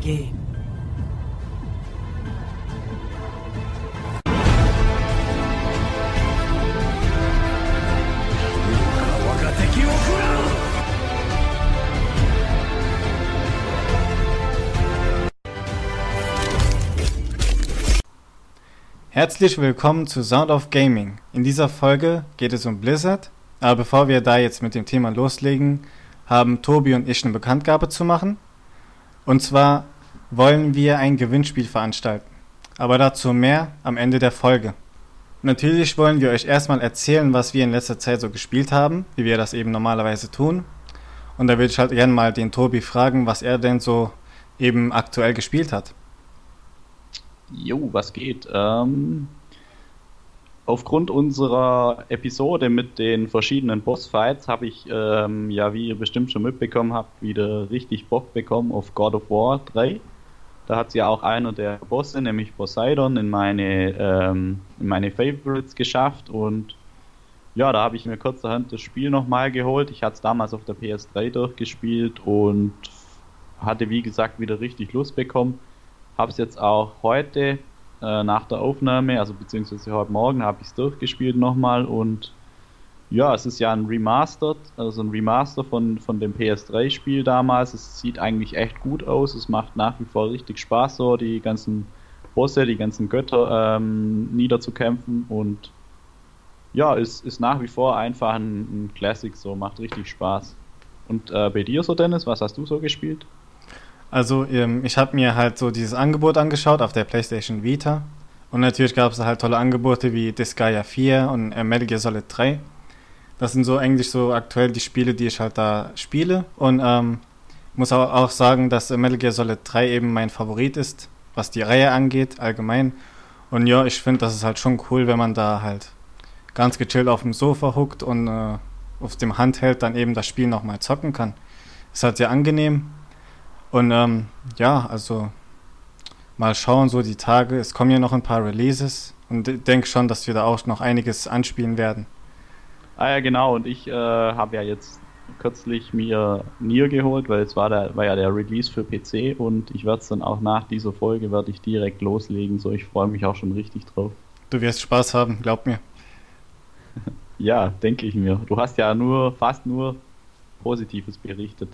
game. Herzlich willkommen zu Sound of Gaming. In dieser Folge geht es um Blizzard, aber bevor wir da jetzt mit dem Thema loslegen, haben Tobi und ich eine Bekanntgabe zu machen. Und zwar wollen wir ein Gewinnspiel veranstalten. Aber dazu mehr am Ende der Folge. Natürlich wollen wir euch erstmal erzählen, was wir in letzter Zeit so gespielt haben, wie wir das eben normalerweise tun. Und da würde ich halt gerne mal den Tobi fragen, was er denn so eben aktuell gespielt hat. Jo, was geht? Ähm, aufgrund unserer Episode mit den verschiedenen Bossfights habe ich, ähm, ja, wie ihr bestimmt schon mitbekommen habt, wieder richtig Bock bekommen auf God of War 3. Da hat ja auch einer der Bosse, nämlich Poseidon, in meine, ähm, in meine Favorites geschafft und ja, da habe ich mir kurzerhand das Spiel nochmal geholt. Ich hatte es damals auf der PS3 durchgespielt und hatte, wie gesagt, wieder richtig Lust bekommen. Habe es jetzt auch heute äh, nach der Aufnahme, also beziehungsweise heute Morgen, habe ich es durchgespielt nochmal und ja, es ist ja ein Remastered, also ein Remaster von, von dem PS3-Spiel damals. Es sieht eigentlich echt gut aus. Es macht nach wie vor richtig Spaß, so die ganzen Bosse, die ganzen Götter ähm, niederzukämpfen. Und ja, ist, ist nach wie vor einfach ein, ein Classic, so macht richtig Spaß. Und äh, bei dir so, Dennis, was hast du so gespielt? Also ähm, ich habe mir halt so dieses Angebot angeschaut auf der PlayStation Vita. Und natürlich gab es halt tolle Angebote wie Disgaea 4 und äh, Metal Gear Solid 3. Das sind so eigentlich so aktuell die Spiele, die ich halt da spiele. Und ähm, muss auch, sagen, dass Metal Gear Solid 3 eben mein Favorit ist, was die Reihe angeht, allgemein. Und ja, ich finde, das ist halt schon cool, wenn man da halt ganz gechillt auf dem Sofa huckt und äh, auf dem Handheld dann eben das Spiel nochmal zocken kann. Ist halt sehr angenehm und ähm, ja, also mal schauen, so die Tage. Es kommen ja noch ein paar Releases und ich denke schon, dass wir da auch noch einiges anspielen werden. Ah ja, genau. Und ich äh, habe ja jetzt kürzlich mir Nier geholt, weil es war, der, war ja der Release für PC und ich werde es dann auch nach dieser Folge werde ich direkt loslegen. So, ich freue mich auch schon richtig drauf. Du wirst Spaß haben, glaub mir. ja, denke ich mir. Du hast ja nur fast nur Positives berichtet.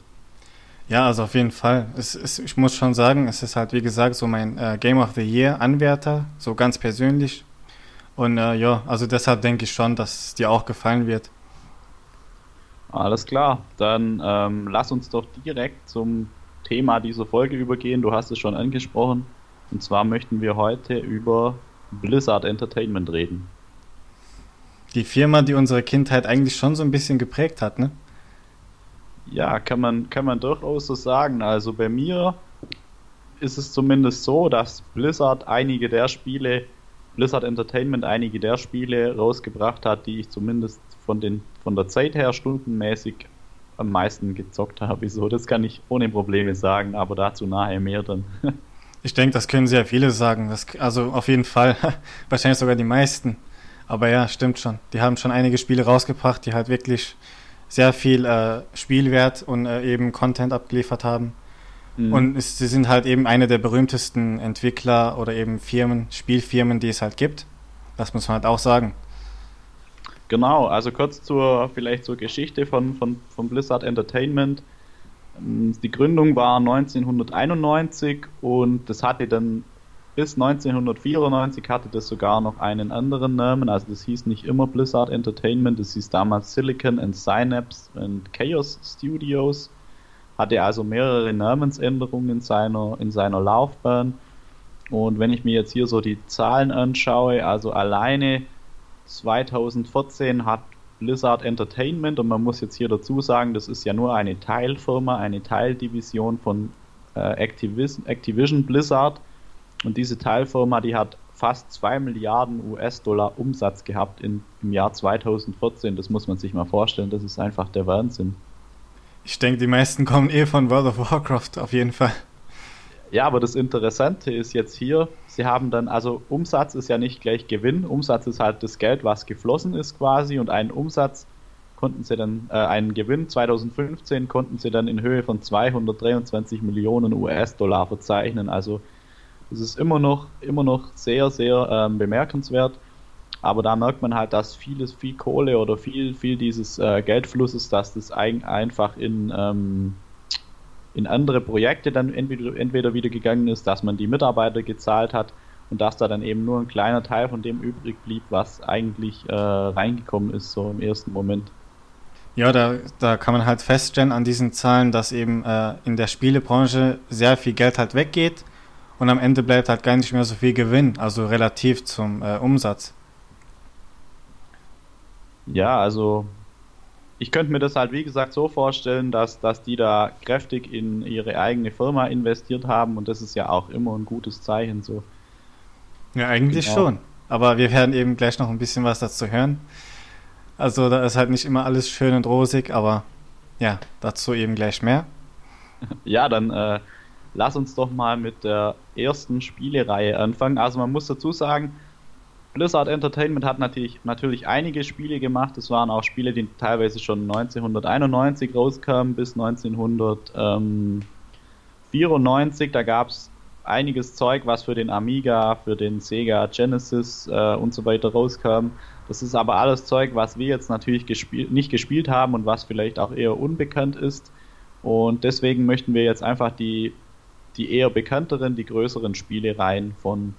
Ja, also auf jeden Fall. Es ist, ich muss schon sagen, es ist halt, wie gesagt, so mein äh, Game of the Year Anwärter, so ganz persönlich. Und äh, ja, also deshalb denke ich schon, dass es dir auch gefallen wird. Alles klar, dann ähm, lass uns doch direkt zum Thema dieser Folge übergehen. Du hast es schon angesprochen. Und zwar möchten wir heute über Blizzard Entertainment reden. Die Firma, die unsere Kindheit eigentlich schon so ein bisschen geprägt hat, ne? Ja, kann man, kann man durchaus so sagen. Also bei mir ist es zumindest so, dass Blizzard einige der Spiele, Blizzard Entertainment einige der Spiele rausgebracht hat, die ich zumindest von, den, von der Zeit her stundenmäßig am meisten gezockt habe. Wieso? Das kann ich ohne Probleme sagen, aber dazu nachher mehr dann. Ich denke, das können sehr viele sagen. Das, also auf jeden Fall. Wahrscheinlich sogar die meisten. Aber ja, stimmt schon. Die haben schon einige Spiele rausgebracht, die halt wirklich sehr viel äh, Spielwert und äh, eben Content abgeliefert haben. Mhm. Und es, sie sind halt eben eine der berühmtesten Entwickler oder eben Firmen, Spielfirmen, die es halt gibt. Das muss man halt auch sagen. Genau, also kurz zur vielleicht zur Geschichte von, von, von Blizzard Entertainment. Ähm, die Gründung war 1991 und das hatte dann bis 1994 hatte das sogar noch einen anderen Namen, also das hieß nicht immer Blizzard Entertainment, das hieß damals Silicon and Synapse and Chaos Studios, hatte also mehrere Namensänderungen in seiner, in seiner Laufbahn. Und wenn ich mir jetzt hier so die Zahlen anschaue, also alleine 2014 hat Blizzard Entertainment, und man muss jetzt hier dazu sagen, das ist ja nur eine Teilfirma, eine Teildivision von äh, Activision, Activision Blizzard, und diese Teilfirma, die hat fast 2 Milliarden US-Dollar Umsatz gehabt in, im Jahr 2014. Das muss man sich mal vorstellen. Das ist einfach der Wahnsinn. Ich denke, die meisten kommen eh von World of Warcraft auf jeden Fall. Ja, aber das Interessante ist jetzt hier, sie haben dann, also Umsatz ist ja nicht gleich Gewinn. Umsatz ist halt das Geld, was geflossen ist quasi und ein Umsatz konnten sie dann äh, einen Gewinn 2015 konnten sie dann in Höhe von 223 Millionen US-Dollar verzeichnen. Also das ist immer noch immer noch sehr sehr ähm, bemerkenswert. Aber da merkt man halt, dass vieles, viel Kohle oder viel, viel dieses äh, Geldflusses, dass das ein, einfach in, ähm, in andere Projekte dann entweder, entweder wieder gegangen ist, dass man die Mitarbeiter gezahlt hat und dass da dann eben nur ein kleiner Teil von dem übrig blieb, was eigentlich äh, reingekommen ist, so im ersten Moment. Ja, da, da kann man halt feststellen an diesen Zahlen, dass eben äh, in der Spielebranche sehr viel Geld halt weggeht und am Ende bleibt halt gar nicht mehr so viel Gewinn, also relativ zum äh, Umsatz. Ja, also ich könnte mir das halt wie gesagt so vorstellen, dass, dass die da kräftig in ihre eigene Firma investiert haben und das ist ja auch immer ein gutes Zeichen so. Ja, eigentlich genau. schon. Aber wir werden eben gleich noch ein bisschen was dazu hören. Also da ist halt nicht immer alles schön und rosig, aber ja, dazu eben gleich mehr. Ja, dann äh, lass uns doch mal mit der ersten Spielereihe anfangen. Also man muss dazu sagen, Blizzard Entertainment hat natürlich, natürlich einige Spiele gemacht. Es waren auch Spiele, die teilweise schon 1991 rauskamen bis 1994. Da gab es einiges Zeug, was für den Amiga, für den Sega Genesis äh, und so weiter rauskam. Das ist aber alles Zeug, was wir jetzt natürlich gespielt, nicht gespielt haben und was vielleicht auch eher unbekannt ist. Und deswegen möchten wir jetzt einfach die, die eher bekannteren, die größeren Spielereien von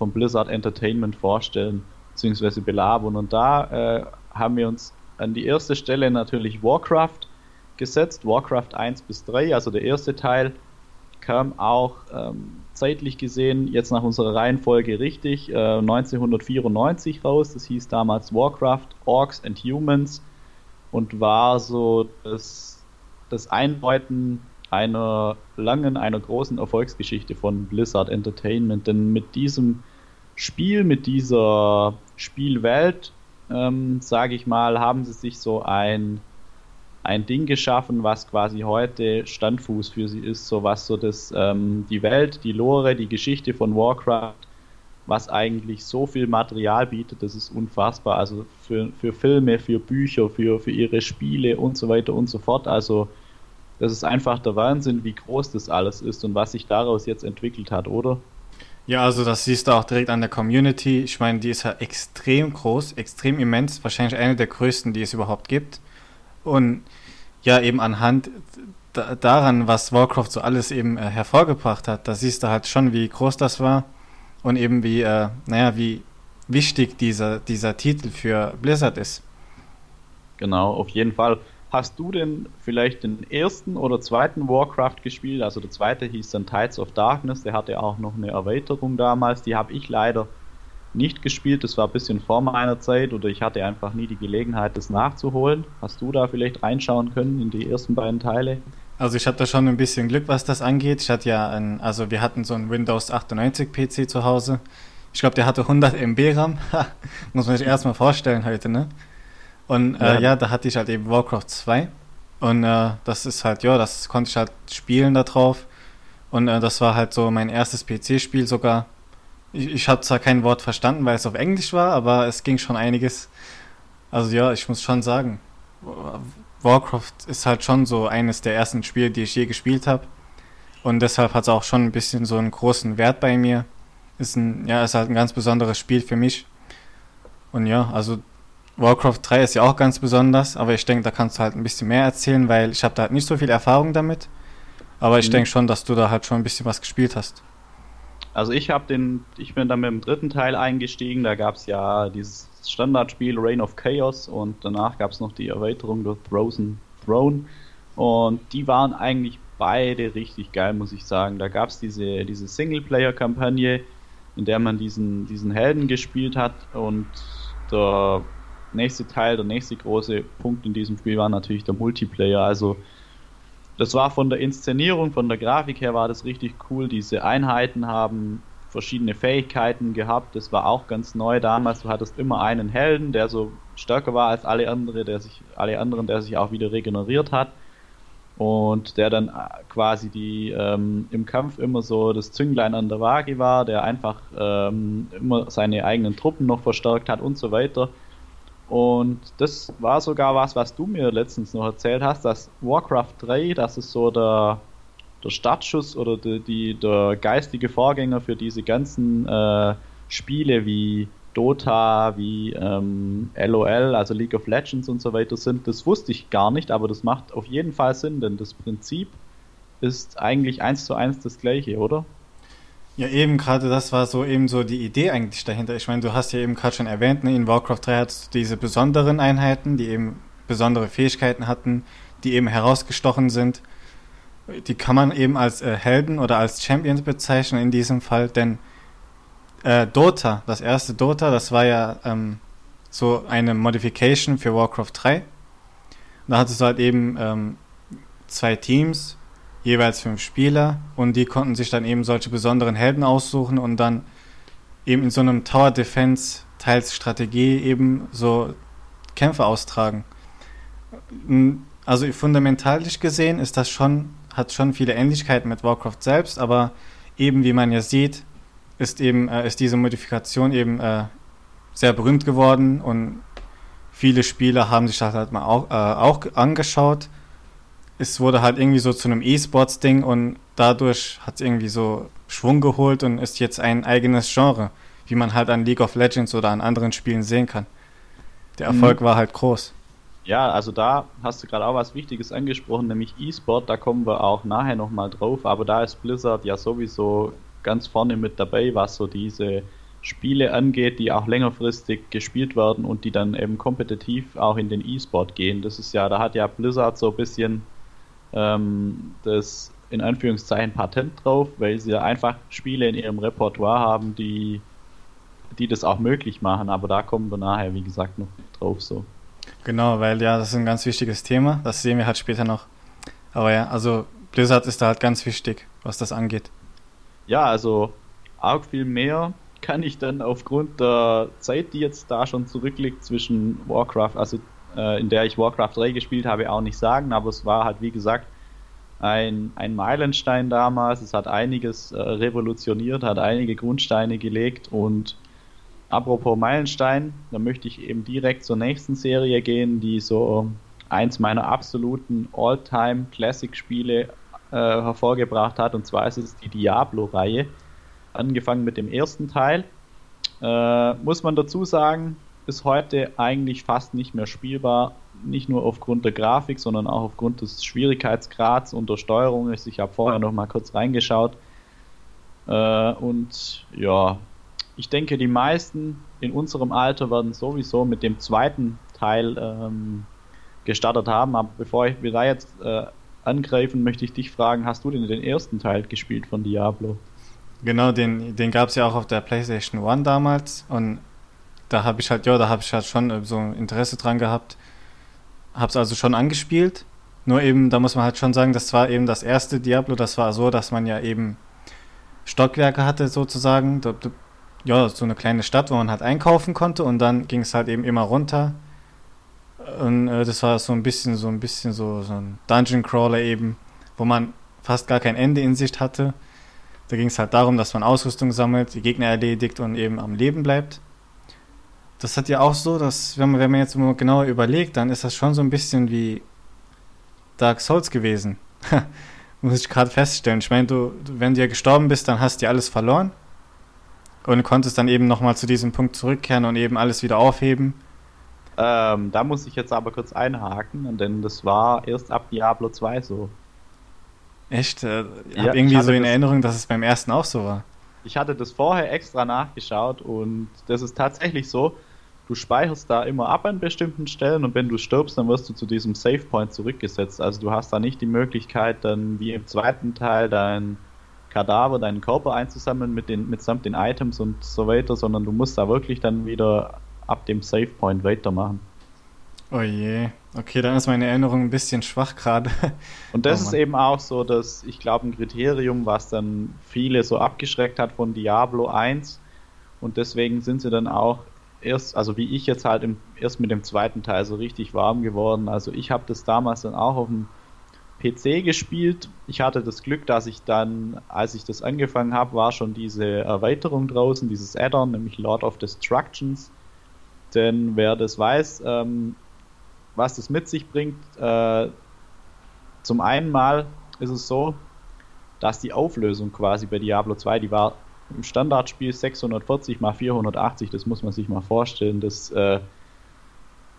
von Blizzard Entertainment vorstellen bzw. belabern. Und da äh, haben wir uns an die erste Stelle natürlich Warcraft gesetzt, Warcraft 1 bis 3, also der erste Teil kam auch ähm, zeitlich gesehen jetzt nach unserer Reihenfolge richtig äh, 1994 raus. Das hieß damals Warcraft Orcs and Humans und war so das, das Einläuten einer langen, einer großen Erfolgsgeschichte von Blizzard Entertainment. Denn mit diesem Spiel, mit dieser Spielwelt, ähm, sage ich mal, haben sie sich so ein, ein Ding geschaffen, was quasi heute Standfuß für sie ist, so was so das, ähm, die Welt, die Lore, die Geschichte von Warcraft, was eigentlich so viel Material bietet, das ist unfassbar. Also für, für Filme, für Bücher, für, für ihre Spiele und so weiter und so fort. Also das ist einfach der Wahnsinn, wie groß das alles ist und was sich daraus jetzt entwickelt hat, oder? Ja, also das siehst du auch direkt an der Community. Ich meine, die ist ja extrem groß, extrem immens, wahrscheinlich eine der größten, die es überhaupt gibt. Und ja, eben anhand daran, was Warcraft so alles eben äh, hervorgebracht hat, da siehst du halt schon, wie groß das war und eben wie, äh, naja, wie wichtig dieser, dieser Titel für Blizzard ist. Genau, auf jeden Fall. Hast du denn vielleicht den ersten oder zweiten Warcraft gespielt? Also der zweite hieß dann Tides of Darkness, der hatte auch noch eine Erweiterung damals, die habe ich leider nicht gespielt, das war ein bisschen vor meiner Zeit oder ich hatte einfach nie die Gelegenheit, das nachzuholen. Hast du da vielleicht reinschauen können in die ersten beiden Teile? Also ich da schon ein bisschen Glück, was das angeht. Ich hatte ja ein, also wir hatten so einen Windows 98 PC zu Hause. Ich glaube, der hatte 100 MB RAM. Muss man sich erstmal vorstellen heute, ne? Und äh, ja. ja. da hatte ich halt eben Warcraft 2. Und äh, das ist halt, ja, das konnte ich halt spielen da drauf. Und äh, das war halt so mein erstes PC-Spiel sogar. Ich, ich habe zwar kein Wort verstanden, weil es auf Englisch war, aber es ging schon einiges. Also ja, ich muss schon sagen, Warcraft ist halt schon so eines der ersten Spiele, die ich je gespielt habe. Und deshalb hat es auch schon ein bisschen so einen großen Wert bei mir. Ist ein, ja, ist halt ein ganz besonderes Spiel für mich. Und ja, also Warcraft 3 ist ja auch ganz besonders, aber ich denke, da kannst du halt ein bisschen mehr erzählen, weil ich habe da halt nicht so viel Erfahrung damit. Aber ich mhm. denke schon, dass du da halt schon ein bisschen was gespielt hast. Also ich habe den, ich bin dann mit dem dritten Teil eingestiegen, da gab es ja dieses Standardspiel Reign of Chaos und danach gab es noch die Erweiterung durch Frozen Throne und die waren eigentlich beide richtig geil, muss ich sagen. Da gab es diese, diese Singleplayer-Kampagne, in der man diesen, diesen Helden gespielt hat und der nächste Teil, der nächste große Punkt in diesem Spiel war natürlich der Multiplayer. Also das war von der Inszenierung, von der Grafik her war das richtig cool. Diese Einheiten haben verschiedene Fähigkeiten gehabt. Das war auch ganz neu damals. Du hattest immer einen Helden, der so stärker war als alle andere, der sich alle anderen, der sich auch wieder regeneriert hat und der dann quasi die ähm, im Kampf immer so das Zünglein an der Waage war, der einfach ähm, immer seine eigenen Truppen noch verstärkt hat und so weiter. Und das war sogar was, was du mir letztens noch erzählt hast, dass Warcraft 3, das ist so der, der Startschuss oder die, die, der geistige Vorgänger für diese ganzen äh, Spiele wie Dota, wie ähm, LOL, also League of Legends und so weiter sind. Das wusste ich gar nicht, aber das macht auf jeden Fall Sinn, denn das Prinzip ist eigentlich eins zu eins das gleiche, oder? Ja, eben gerade das war so eben so die Idee eigentlich dahinter. Ich meine, du hast ja eben gerade schon erwähnt, ne, in Warcraft 3 hat es diese besonderen Einheiten, die eben besondere Fähigkeiten hatten, die eben herausgestochen sind. Die kann man eben als äh, Helden oder als Champions bezeichnen in diesem Fall, denn äh, Dota, das erste Dota, das war ja ähm, so eine Modification für Warcraft 3. Da hattest du halt eben ähm, zwei Teams, jeweils fünf Spieler und die konnten sich dann eben solche besonderen Helden aussuchen und dann eben in so einem Tower Defense teils Strategie eben so Kämpfe austragen. Also fundamentalisch gesehen ist das schon, hat schon viele Ähnlichkeiten mit Warcraft selbst, aber eben wie man ja sieht, ist eben, äh, ist diese Modifikation eben äh, sehr berühmt geworden und viele Spieler haben sich das halt mal auch, äh, auch angeschaut es wurde halt irgendwie so zu einem E-Sports-Ding und dadurch hat es irgendwie so Schwung geholt und ist jetzt ein eigenes Genre, wie man halt an League of Legends oder an anderen Spielen sehen kann. Der mhm. Erfolg mhm. war halt groß. Ja, also da hast du gerade auch was Wichtiges angesprochen, nämlich E-Sport, da kommen wir auch nachher nochmal drauf, aber da ist Blizzard ja sowieso ganz vorne mit dabei, was so diese Spiele angeht, die auch längerfristig gespielt werden und die dann eben kompetitiv auch in den E-Sport gehen. Das ist ja, da hat ja Blizzard so ein bisschen ähm, das in Anführungszeichen Patent drauf, weil sie ja einfach Spiele in ihrem Repertoire haben, die, die das auch möglich machen. Aber da kommen wir nachher, wie gesagt, noch drauf so. Genau, weil ja, das ist ein ganz wichtiges Thema. Das sehen wir halt später noch. Aber ja, also Blizzard ist da halt ganz wichtig, was das angeht. Ja, also arg viel mehr kann ich dann aufgrund der Zeit, die jetzt da schon zurückliegt zwischen Warcraft, also in der ich Warcraft 3 gespielt habe, auch nicht sagen, aber es war halt, wie gesagt, ein, ein Meilenstein damals. Es hat einiges äh, revolutioniert, hat einige Grundsteine gelegt und apropos Meilenstein, da möchte ich eben direkt zur nächsten Serie gehen, die so eins meiner absoluten All-Time Classic-Spiele äh, hervorgebracht hat, und zwar ist es die Diablo-Reihe. Angefangen mit dem ersten Teil. Äh, muss man dazu sagen, bis heute eigentlich fast nicht mehr spielbar. Nicht nur aufgrund der Grafik, sondern auch aufgrund des Schwierigkeitsgrads und der Steuerung. Ich habe vorher noch mal kurz reingeschaut. Äh, und ja, ich denke, die meisten in unserem Alter werden sowieso mit dem zweiten Teil ähm, gestartet haben. Aber bevor wir da jetzt äh, angreifen, möchte ich dich fragen, hast du denn den ersten Teil gespielt von Diablo? Genau, den, den gab es ja auch auf der PlayStation 1 damals und da habe ich halt, ja, da habe ich halt schon äh, so Interesse dran gehabt. Habe es also schon angespielt. Nur eben, da muss man halt schon sagen, das war eben das erste Diablo. Das war so, dass man ja eben Stockwerke hatte sozusagen. Ja, so eine kleine Stadt, wo man halt einkaufen konnte und dann ging es halt eben immer runter. Und äh, das war so ein bisschen, so ein bisschen so, so ein Dungeon Crawler eben, wo man fast gar kein Ende in Sicht hatte. Da ging es halt darum, dass man Ausrüstung sammelt, die Gegner erledigt und eben am Leben bleibt das hat ja auch so, dass, wenn man, wenn man jetzt mal genauer überlegt, dann ist das schon so ein bisschen wie Dark Souls gewesen. Muss ich gerade feststellen. Ich meine, du, wenn du ja gestorben bist, dann hast du ja alles verloren. Und konntest dann eben nochmal zu diesem Punkt zurückkehren und eben alles wieder aufheben. Ähm, da muss ich jetzt aber kurz einhaken, denn das war erst ab Diablo 2 so. Echt? Äh, ich ja, habe irgendwie so in Erinnerung, dass es beim ersten auch so war. Ich hatte das vorher extra nachgeschaut und das ist tatsächlich so du speicherst da immer ab an bestimmten Stellen und wenn du stirbst, dann wirst du zu diesem Save Point zurückgesetzt. Also du hast da nicht die Möglichkeit, dann wie im zweiten Teil dein Kadaver, deinen Körper einzusammeln mit den, mitsamt den Items und so weiter, sondern du musst da wirklich dann wieder ab dem Save Point weitermachen. Oh je. Okay, dann ist meine Erinnerung ein bisschen schwach gerade. Und das oh ist eben auch so, dass ich glaube, ein Kriterium, was dann viele so abgeschreckt hat von Diablo 1. Und deswegen sind sie dann auch erst, also wie ich jetzt halt im, erst mit dem zweiten Teil so richtig warm geworden. Also ich habe das damals dann auch auf dem PC gespielt. Ich hatte das Glück, dass ich dann, als ich das angefangen habe, war schon diese Erweiterung draußen, dieses Add-on, nämlich Lord of Destructions. Denn wer das weiß, ähm, was das mit sich bringt, äh, zum einen mal ist es so, dass die Auflösung quasi bei Diablo 2, die war im Standardspiel 640 mal 480, das muss man sich mal vorstellen. Das, äh,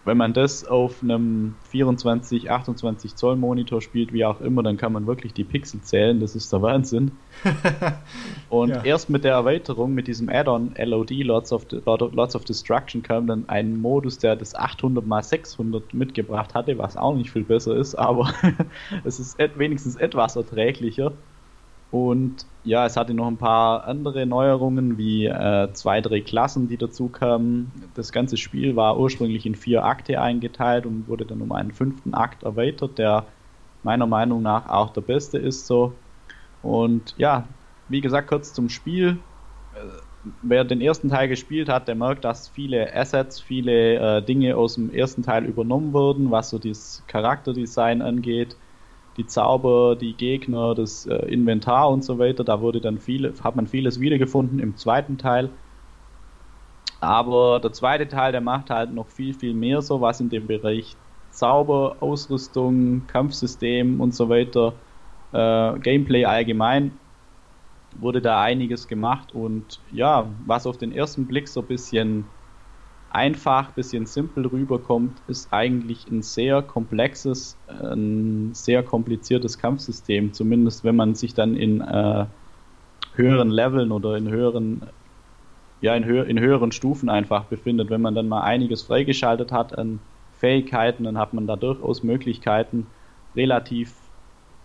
wenn man das auf einem 24, 28 Zoll Monitor spielt, wie auch immer, dann kann man wirklich die Pixel zählen. Das ist der Wahnsinn. Und ja. erst mit der Erweiterung, mit diesem Add-on LOD, Lots of, Lots of Destruction, kam dann ein Modus, der das 800 mal 600 mitgebracht hatte, was auch nicht viel besser ist, aber es ist wenigstens etwas erträglicher. Und ja, es hatte noch ein paar andere Neuerungen, wie äh, zwei, drei Klassen, die dazu kamen. Das ganze Spiel war ursprünglich in vier Akte eingeteilt und wurde dann um einen fünften Akt erweitert, der meiner Meinung nach auch der beste ist so. Und ja, wie gesagt, kurz zum Spiel. Äh, wer den ersten Teil gespielt hat, der merkt, dass viele Assets, viele äh, Dinge aus dem ersten Teil übernommen wurden, was so das Charakterdesign angeht die Zauber, die Gegner, das äh, Inventar und so weiter. Da wurde dann viel, hat man vieles wiedergefunden im zweiten Teil. Aber der zweite Teil, der macht halt noch viel, viel mehr so, was in dem Bereich Zauber, Ausrüstung, Kampfsystem und so weiter, äh, Gameplay allgemein, wurde da einiges gemacht und ja, was auf den ersten Blick so ein bisschen einfach, bisschen simpel rüberkommt, ist eigentlich ein sehr komplexes, ein sehr kompliziertes Kampfsystem, zumindest wenn man sich dann in äh, höheren Leveln oder in höheren ja, in, hö in höheren Stufen einfach befindet. Wenn man dann mal einiges freigeschaltet hat an Fähigkeiten, dann hat man da durchaus Möglichkeiten, relativ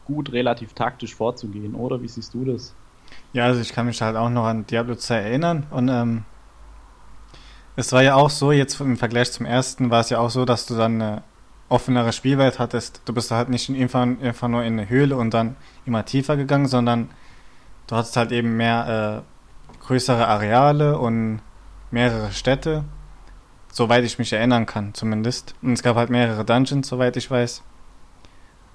gut, relativ taktisch vorzugehen, oder? Wie siehst du das? Ja, also ich kann mich halt auch noch an Diablo 2 erinnern und ähm, es war ja auch so, jetzt im Vergleich zum ersten, war es ja auch so, dass du dann eine offenere Spielwelt hattest. Du bist halt nicht einfach, einfach nur in eine Höhle und dann immer tiefer gegangen, sondern du hattest halt eben mehr äh, größere Areale und mehrere Städte, soweit ich mich erinnern kann zumindest. Und es gab halt mehrere Dungeons, soweit ich weiß.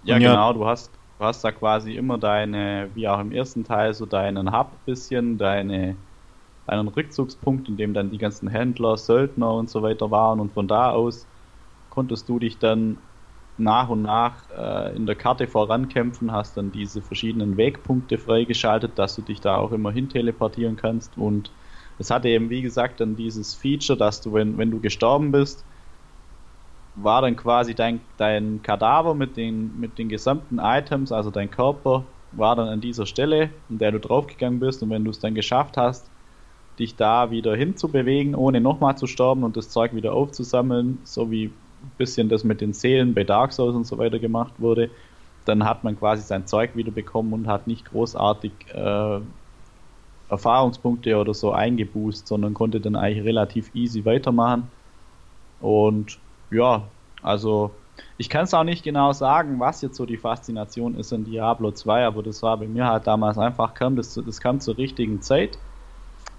Ja, und genau, du hast, du hast da quasi immer deine, wie auch im ersten Teil, so deinen Hub bisschen, deine einen Rückzugspunkt, in dem dann die ganzen Händler, Söldner und so weiter waren und von da aus konntest du dich dann nach und nach äh, in der Karte vorankämpfen, hast dann diese verschiedenen Wegpunkte freigeschaltet, dass du dich da auch immer hin teleportieren kannst. Und es hatte eben wie gesagt dann dieses Feature, dass du, wenn, wenn du gestorben bist, war dann quasi dein, dein Kadaver mit den, mit den gesamten Items, also dein Körper, war dann an dieser Stelle, in der du draufgegangen bist. Und wenn du es dann geschafft hast, dich da wieder hinzubewegen, ohne nochmal zu sterben und das Zeug wieder aufzusammeln, so wie ein bisschen das mit den Seelen bei Dark Souls und so weiter gemacht wurde, dann hat man quasi sein Zeug wieder bekommen und hat nicht großartig äh, Erfahrungspunkte oder so eingeboost, sondern konnte dann eigentlich relativ easy weitermachen. Und ja, also ich kann es auch nicht genau sagen, was jetzt so die Faszination ist in Diablo 2, aber das war bei mir halt damals einfach, kam das, das kam zur richtigen Zeit.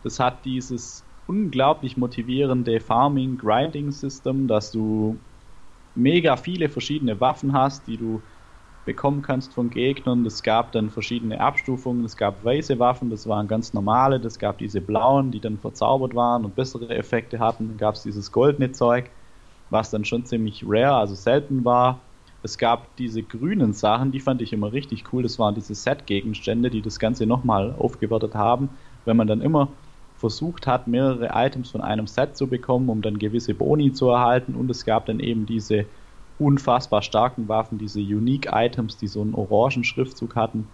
Das hat dieses unglaublich motivierende Farming Grinding System, dass du mega viele verschiedene Waffen hast, die du bekommen kannst von Gegnern. Es gab dann verschiedene Abstufungen. Es gab weiße Waffen, das waren ganz normale. Es gab diese blauen, die dann verzaubert waren und bessere Effekte hatten. Dann gab es dieses goldene Zeug, was dann schon ziemlich rare, also selten war. Es gab diese grünen Sachen, die fand ich immer richtig cool. Das waren diese Set-Gegenstände, die das Ganze nochmal aufgewertet haben. Wenn man dann immer versucht hat, mehrere Items von einem Set zu bekommen, um dann gewisse Boni zu erhalten. Und es gab dann eben diese unfassbar starken Waffen, diese Unique Items, die so einen orangen Schriftzug hatten.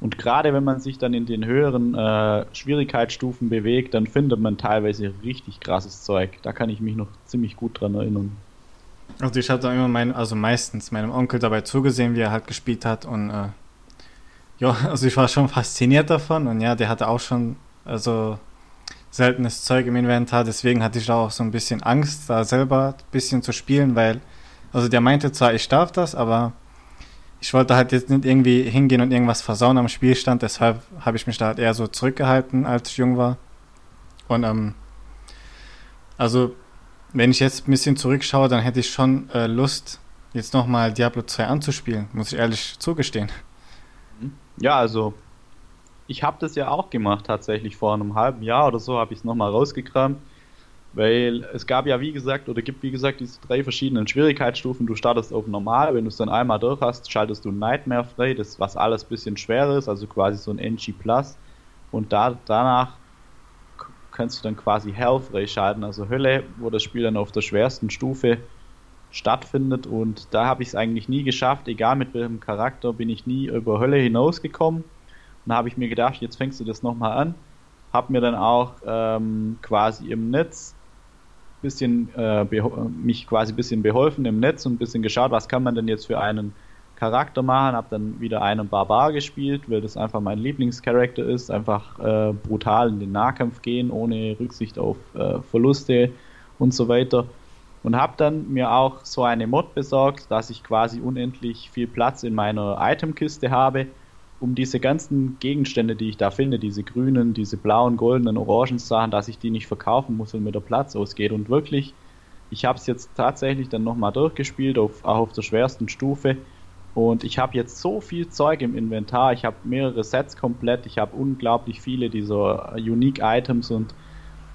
Und gerade wenn man sich dann in den höheren äh, Schwierigkeitsstufen bewegt, dann findet man teilweise richtig krasses Zeug. Da kann ich mich noch ziemlich gut dran erinnern. Also ich habe da immer mein, also meistens meinem Onkel dabei zugesehen, wie er halt gespielt hat und äh, ja, also ich war schon fasziniert davon und ja, der hatte auch schon also seltenes Zeug im Inventar, deswegen hatte ich da auch so ein bisschen Angst, da selber ein bisschen zu spielen, weil, also der meinte zwar, ich darf das, aber ich wollte halt jetzt nicht irgendwie hingehen und irgendwas versauen am Spielstand, deshalb habe ich mich da halt eher so zurückgehalten, als ich jung war. Und ähm, also, wenn ich jetzt ein bisschen zurückschaue, dann hätte ich schon äh, Lust, jetzt nochmal Diablo 2 anzuspielen, muss ich ehrlich zugestehen. Ja, also ich habe das ja auch gemacht, tatsächlich vor einem halben Jahr oder so habe ich es nochmal rausgekramt. Weil es gab ja, wie gesagt, oder gibt, wie gesagt, diese drei verschiedenen Schwierigkeitsstufen. Du startest auf normal, wenn du es dann einmal durch hast, schaltest du Nightmare frei, das was alles ein bisschen schwerer ist, also quasi so ein NG Plus. Und da, danach kannst du dann quasi Hell freischalten, also Hölle, wo das Spiel dann auf der schwersten Stufe stattfindet. Und da habe ich es eigentlich nie geschafft, egal mit welchem Charakter, bin ich nie über Hölle hinausgekommen. Und da habe ich mir gedacht, jetzt fängst du das nochmal an. Hab mir dann auch ähm, quasi im Netz bisschen äh, mich quasi ein bisschen beholfen im Netz und ein bisschen geschaut, was kann man denn jetzt für einen Charakter machen, habe dann wieder einen Barbar gespielt, weil das einfach mein Lieblingscharakter ist, einfach äh, brutal in den Nahkampf gehen, ohne Rücksicht auf äh, Verluste und so weiter. Und habe dann mir auch so eine Mod besorgt, dass ich quasi unendlich viel Platz in meiner Itemkiste habe, um diese ganzen Gegenstände, die ich da finde, diese grünen, diese blauen, goldenen, orangen Sachen, dass ich die nicht verkaufen muss, wenn mir der Platz ausgeht. Und wirklich, ich habe es jetzt tatsächlich dann nochmal durchgespielt, auf, auch auf der schwersten Stufe. Und ich habe jetzt so viel Zeug im Inventar. Ich habe mehrere Sets komplett. Ich habe unglaublich viele dieser Unique Items und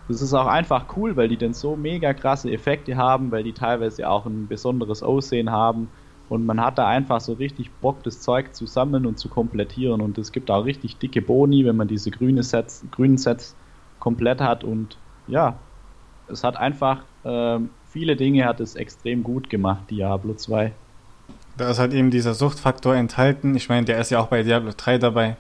das ist auch einfach cool, weil die dann so mega krasse Effekte haben, weil die teilweise auch ein besonderes Aussehen haben und man hat da einfach so richtig Bock, das Zeug zu sammeln und zu komplettieren. Und es gibt auch richtig dicke Boni, wenn man diese grüne Sets, grünen Sets komplett hat. Und ja, es hat einfach äh, viele Dinge hat es extrem gut gemacht, Diablo 2. Da ist halt eben dieser Suchtfaktor enthalten. Ich meine, der ist ja auch bei Diablo 3 dabei.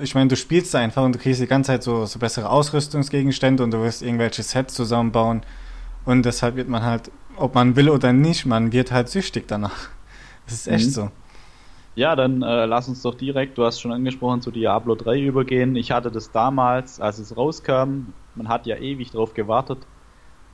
Ich meine, du spielst da einfach und du kriegst die ganze Zeit so, so bessere Ausrüstungsgegenstände und du wirst irgendwelche Sets zusammenbauen. Und deshalb wird man halt ob man will oder nicht, man wird halt süchtig danach. Das ist echt mhm. so. Ja, dann äh, lass uns doch direkt, du hast schon angesprochen, zu Diablo 3 übergehen. Ich hatte das damals, als es rauskam, man hat ja ewig drauf gewartet.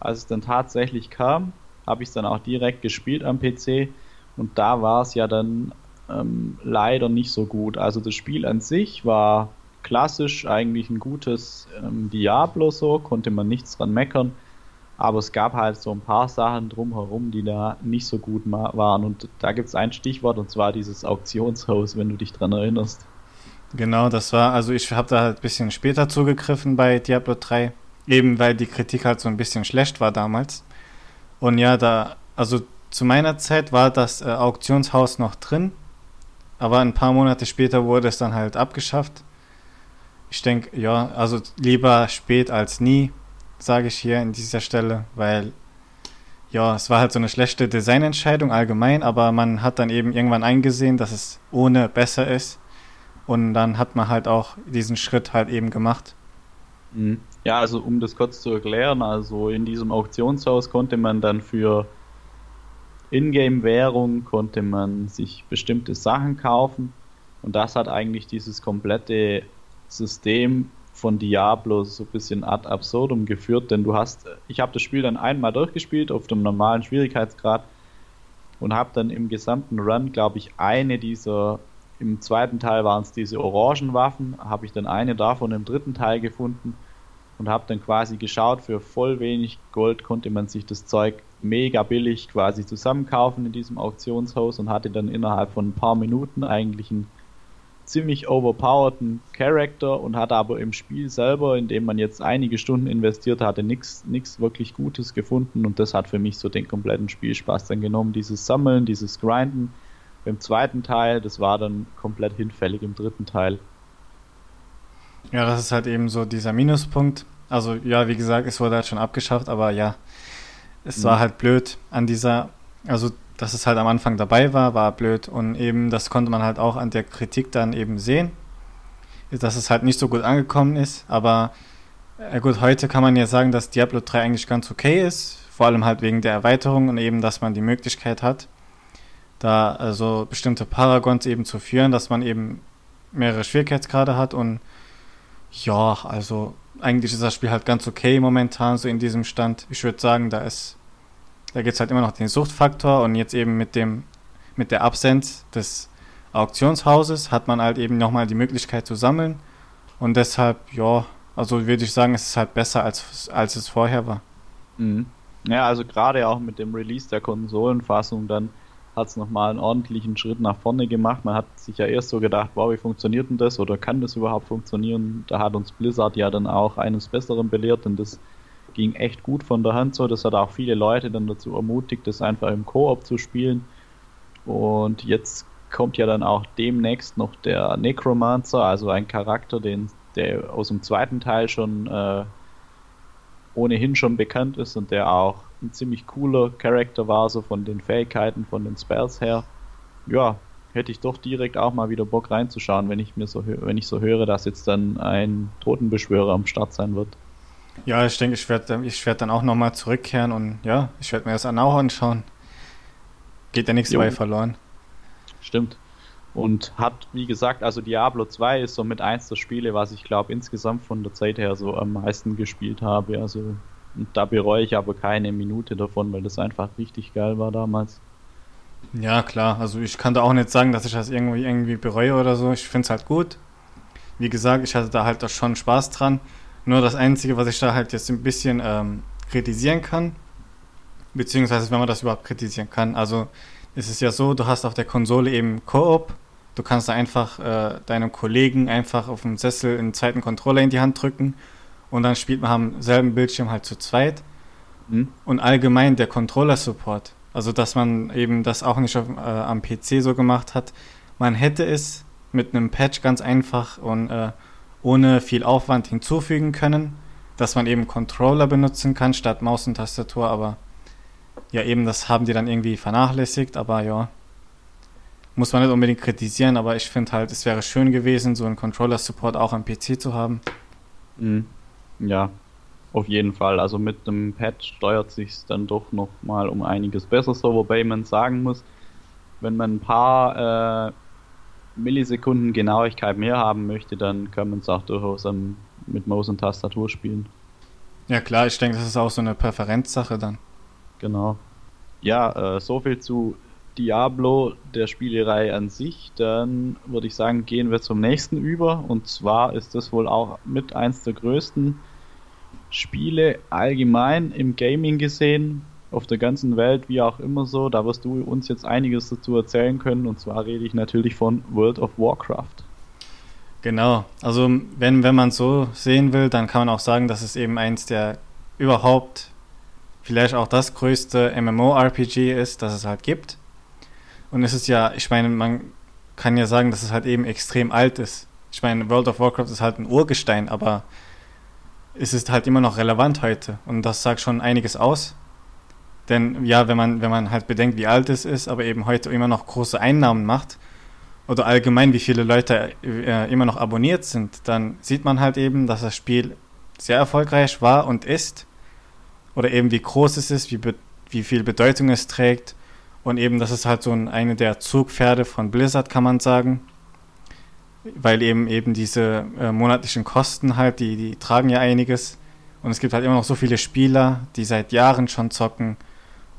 Als es dann tatsächlich kam, habe ich es dann auch direkt gespielt am PC und da war es ja dann ähm, leider nicht so gut. Also das Spiel an sich war klassisch eigentlich ein gutes ähm, Diablo so, konnte man nichts dran meckern. Aber es gab halt so ein paar Sachen drumherum, die da nicht so gut waren. Und da gibt es ein Stichwort, und zwar dieses Auktionshaus, wenn du dich dran erinnerst. Genau, das war, also ich habe da halt ein bisschen später zugegriffen bei Diablo 3, eben weil die Kritik halt so ein bisschen schlecht war damals. Und ja, da, also zu meiner Zeit war das äh, Auktionshaus noch drin, aber ein paar Monate später wurde es dann halt abgeschafft. Ich denke, ja, also lieber spät als nie sage ich hier in dieser Stelle, weil ja, es war halt so eine schlechte Designentscheidung allgemein, aber man hat dann eben irgendwann eingesehen, dass es ohne besser ist. Und dann hat man halt auch diesen Schritt halt eben gemacht. Mhm. Ja, also um das kurz zu erklären, also in diesem Auktionshaus konnte man dann für Ingame-Währung konnte man sich bestimmte Sachen kaufen und das hat eigentlich dieses komplette System von Diablo so ein bisschen ad absurdum geführt, denn du hast, ich habe das Spiel dann einmal durchgespielt auf dem normalen Schwierigkeitsgrad und habe dann im gesamten Run, glaube ich, eine dieser, im zweiten Teil waren es diese Orangenwaffen, habe ich dann eine davon im dritten Teil gefunden und habe dann quasi geschaut, für voll wenig Gold konnte man sich das Zeug mega billig quasi zusammenkaufen in diesem Auktionshaus und hatte dann innerhalb von ein paar Minuten eigentlich ein ziemlich overpowerten Charakter und hat aber im Spiel selber, in dem man jetzt einige Stunden investiert hatte, nichts wirklich Gutes gefunden und das hat für mich so den kompletten Spielspaß dann genommen. Dieses Sammeln, dieses Grinden beim zweiten Teil, das war dann komplett hinfällig im dritten Teil. Ja, das ist halt eben so dieser Minuspunkt. Also ja, wie gesagt, es wurde halt schon abgeschafft, aber ja, es mhm. war halt blöd an dieser, also dass es halt am Anfang dabei war, war blöd. Und eben, das konnte man halt auch an der Kritik dann eben sehen, dass es halt nicht so gut angekommen ist. Aber äh, gut, heute kann man ja sagen, dass Diablo 3 eigentlich ganz okay ist. Vor allem halt wegen der Erweiterung und eben, dass man die Möglichkeit hat, da also bestimmte Paragons eben zu führen, dass man eben mehrere Schwierigkeitsgrade hat und ja, also eigentlich ist das Spiel halt ganz okay momentan so in diesem Stand. Ich würde sagen, da ist da gibt es halt immer noch den Suchtfaktor und jetzt eben mit dem mit der Absenz des Auktionshauses hat man halt eben nochmal die Möglichkeit zu sammeln. Und deshalb, ja, also würde ich sagen, es ist halt besser als, als es vorher war. Mhm. Ja, also gerade auch mit dem Release der Konsolenfassung, dann hat es nochmal einen ordentlichen Schritt nach vorne gemacht. Man hat sich ja erst so gedacht, wow, wie funktioniert denn das oder kann das überhaupt funktionieren? Da hat uns Blizzard ja dann auch eines Besseren belehrt, denn das ging echt gut von der Hand so. Das hat auch viele Leute dann dazu ermutigt, das einfach im Koop zu spielen. Und jetzt kommt ja dann auch demnächst noch der Necromancer, also ein Charakter, den, der aus dem zweiten Teil schon äh, ohnehin schon bekannt ist und der auch ein ziemlich cooler Charakter war, so von den Fähigkeiten, von den Spells her. Ja, hätte ich doch direkt auch mal wieder Bock reinzuschauen, wenn ich mir so wenn ich so höre, dass jetzt dann ein Totenbeschwörer am Start sein wird. Ja, ich denke, ich werde ich werd dann auch nochmal zurückkehren und ja, ich werde mir das an auch anschauen. Geht ja nichts dabei verloren. Stimmt. Und hat, wie gesagt, also Diablo 2 ist somit eins der Spiele, was ich glaube insgesamt von der Zeit her so am meisten gespielt habe. Also da bereue ich aber keine Minute davon, weil das einfach richtig geil war damals. Ja, klar. Also ich kann da auch nicht sagen, dass ich das irgendwie, irgendwie bereue oder so. Ich finde es halt gut. Wie gesagt, ich hatte da halt auch schon Spaß dran. Nur das Einzige, was ich da halt jetzt ein bisschen ähm, kritisieren kann, beziehungsweise wenn man das überhaupt kritisieren kann. Also es ist ja so, du hast auf der Konsole eben Koop. Du kannst da einfach äh, deinem Kollegen einfach auf dem Sessel einen zweiten Controller in die Hand drücken und dann spielt man am selben Bildschirm halt zu zweit. Mhm. Und allgemein der Controller-Support also, dass man eben das auch nicht auf, äh, am PC so gemacht hat. Man hätte es mit einem Patch ganz einfach und äh, ohne viel Aufwand hinzufügen können, dass man eben Controller benutzen kann statt Maus und Tastatur, aber ja, eben das haben die dann irgendwie vernachlässigt, aber ja, muss man nicht unbedingt kritisieren, aber ich finde halt, es wäre schön gewesen, so einen Controller-Support auch am PC zu haben. Mhm. Ja, auf jeden Fall. Also mit einem Patch steuert sich dann doch noch mal um einiges besser so, wobei man sagen muss, wenn man ein paar äh, Millisekunden Genauigkeit mehr haben möchte, dann kann man es auch durchaus um, mit Maus und Tastatur spielen. Ja klar, ich denke, das ist auch so eine Präferenzsache dann. Genau. Ja, äh, so viel zu Diablo, der Spielerei an sich. Dann würde ich sagen, gehen wir zum nächsten über. Und zwar ist das wohl auch mit eins der größten Spiele allgemein im Gaming gesehen, auf der ganzen Welt, wie auch immer so. Da wirst du uns jetzt einiges dazu erzählen können. Und zwar rede ich natürlich von World of Warcraft. Genau, also wenn, wenn man so sehen will, dann kann man auch sagen, dass es eben eins der überhaupt vielleicht auch das größte MMORPG ist, das es halt gibt. Und es ist ja, ich meine, man kann ja sagen, dass es halt eben extrem alt ist. Ich meine, World of Warcraft ist halt ein Urgestein, aber ist es halt immer noch relevant heute. Und das sagt schon einiges aus. Denn ja, wenn man, wenn man halt bedenkt, wie alt es ist, aber eben heute immer noch große Einnahmen macht, oder allgemein, wie viele Leute äh, immer noch abonniert sind, dann sieht man halt eben, dass das Spiel sehr erfolgreich war und ist. Oder eben wie groß es ist, wie, wie viel Bedeutung es trägt. Und eben, das ist halt so ein, eine der Zugpferde von Blizzard, kann man sagen weil eben eben diese äh, monatlichen Kosten halt, die, die tragen ja einiges. Und es gibt halt immer noch so viele Spieler, die seit Jahren schon zocken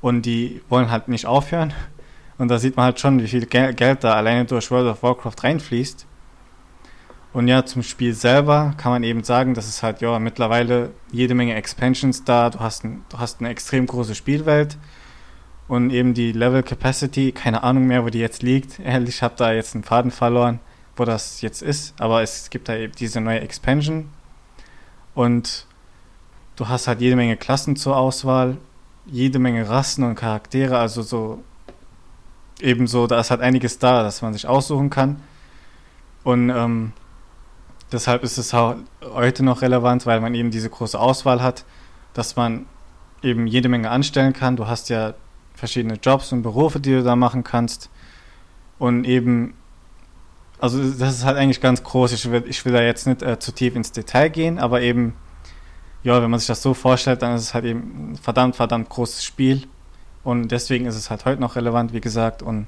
und die wollen halt nicht aufhören. Und da sieht man halt schon, wie viel Gel Geld da alleine durch World of Warcraft reinfließt. Und ja, zum Spiel selber kann man eben sagen, dass es halt ja mittlerweile jede Menge Expansions da, du hast, ein, du hast eine extrem große Spielwelt und eben die Level Capacity, keine Ahnung mehr, wo die jetzt liegt. Ehrlich, ich habe da jetzt einen Faden verloren wo das jetzt ist, aber es gibt da eben diese neue Expansion und du hast halt jede Menge Klassen zur Auswahl, jede Menge Rassen und Charaktere, also so ebenso, da ist halt einiges da, das man sich aussuchen kann und ähm, deshalb ist es heute noch relevant, weil man eben diese große Auswahl hat, dass man eben jede Menge anstellen kann. Du hast ja verschiedene Jobs und Berufe, die du da machen kannst und eben also das ist halt eigentlich ganz groß. Ich will, ich will da jetzt nicht äh, zu tief ins Detail gehen, aber eben, ja, wenn man sich das so vorstellt, dann ist es halt eben ein verdammt, verdammt großes Spiel. Und deswegen ist es halt heute noch relevant, wie gesagt, und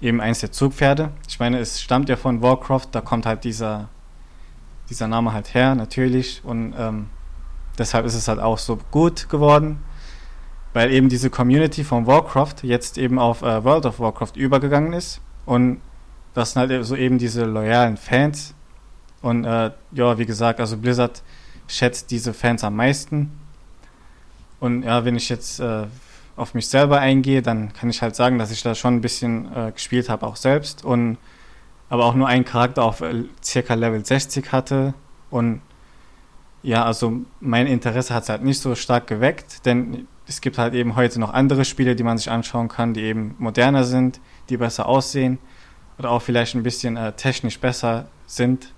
eben eins der Zugpferde. Ich meine, es stammt ja von Warcraft, da kommt halt dieser, dieser Name halt her, natürlich. Und ähm, deshalb ist es halt auch so gut geworden, weil eben diese Community von Warcraft jetzt eben auf äh, World of Warcraft übergegangen ist. Und das sind halt so eben diese loyalen Fans. Und äh, ja, wie gesagt, also Blizzard schätzt diese Fans am meisten. Und ja, wenn ich jetzt äh, auf mich selber eingehe, dann kann ich halt sagen, dass ich da schon ein bisschen äh, gespielt habe, auch selbst. Und aber auch nur einen Charakter auf äh, circa Level 60 hatte. Und Ja, also mein Interesse hat es halt nicht so stark geweckt, denn es gibt halt eben heute noch andere Spiele, die man sich anschauen kann, die eben moderner sind, die besser aussehen oder auch vielleicht ein bisschen äh, technisch besser sind.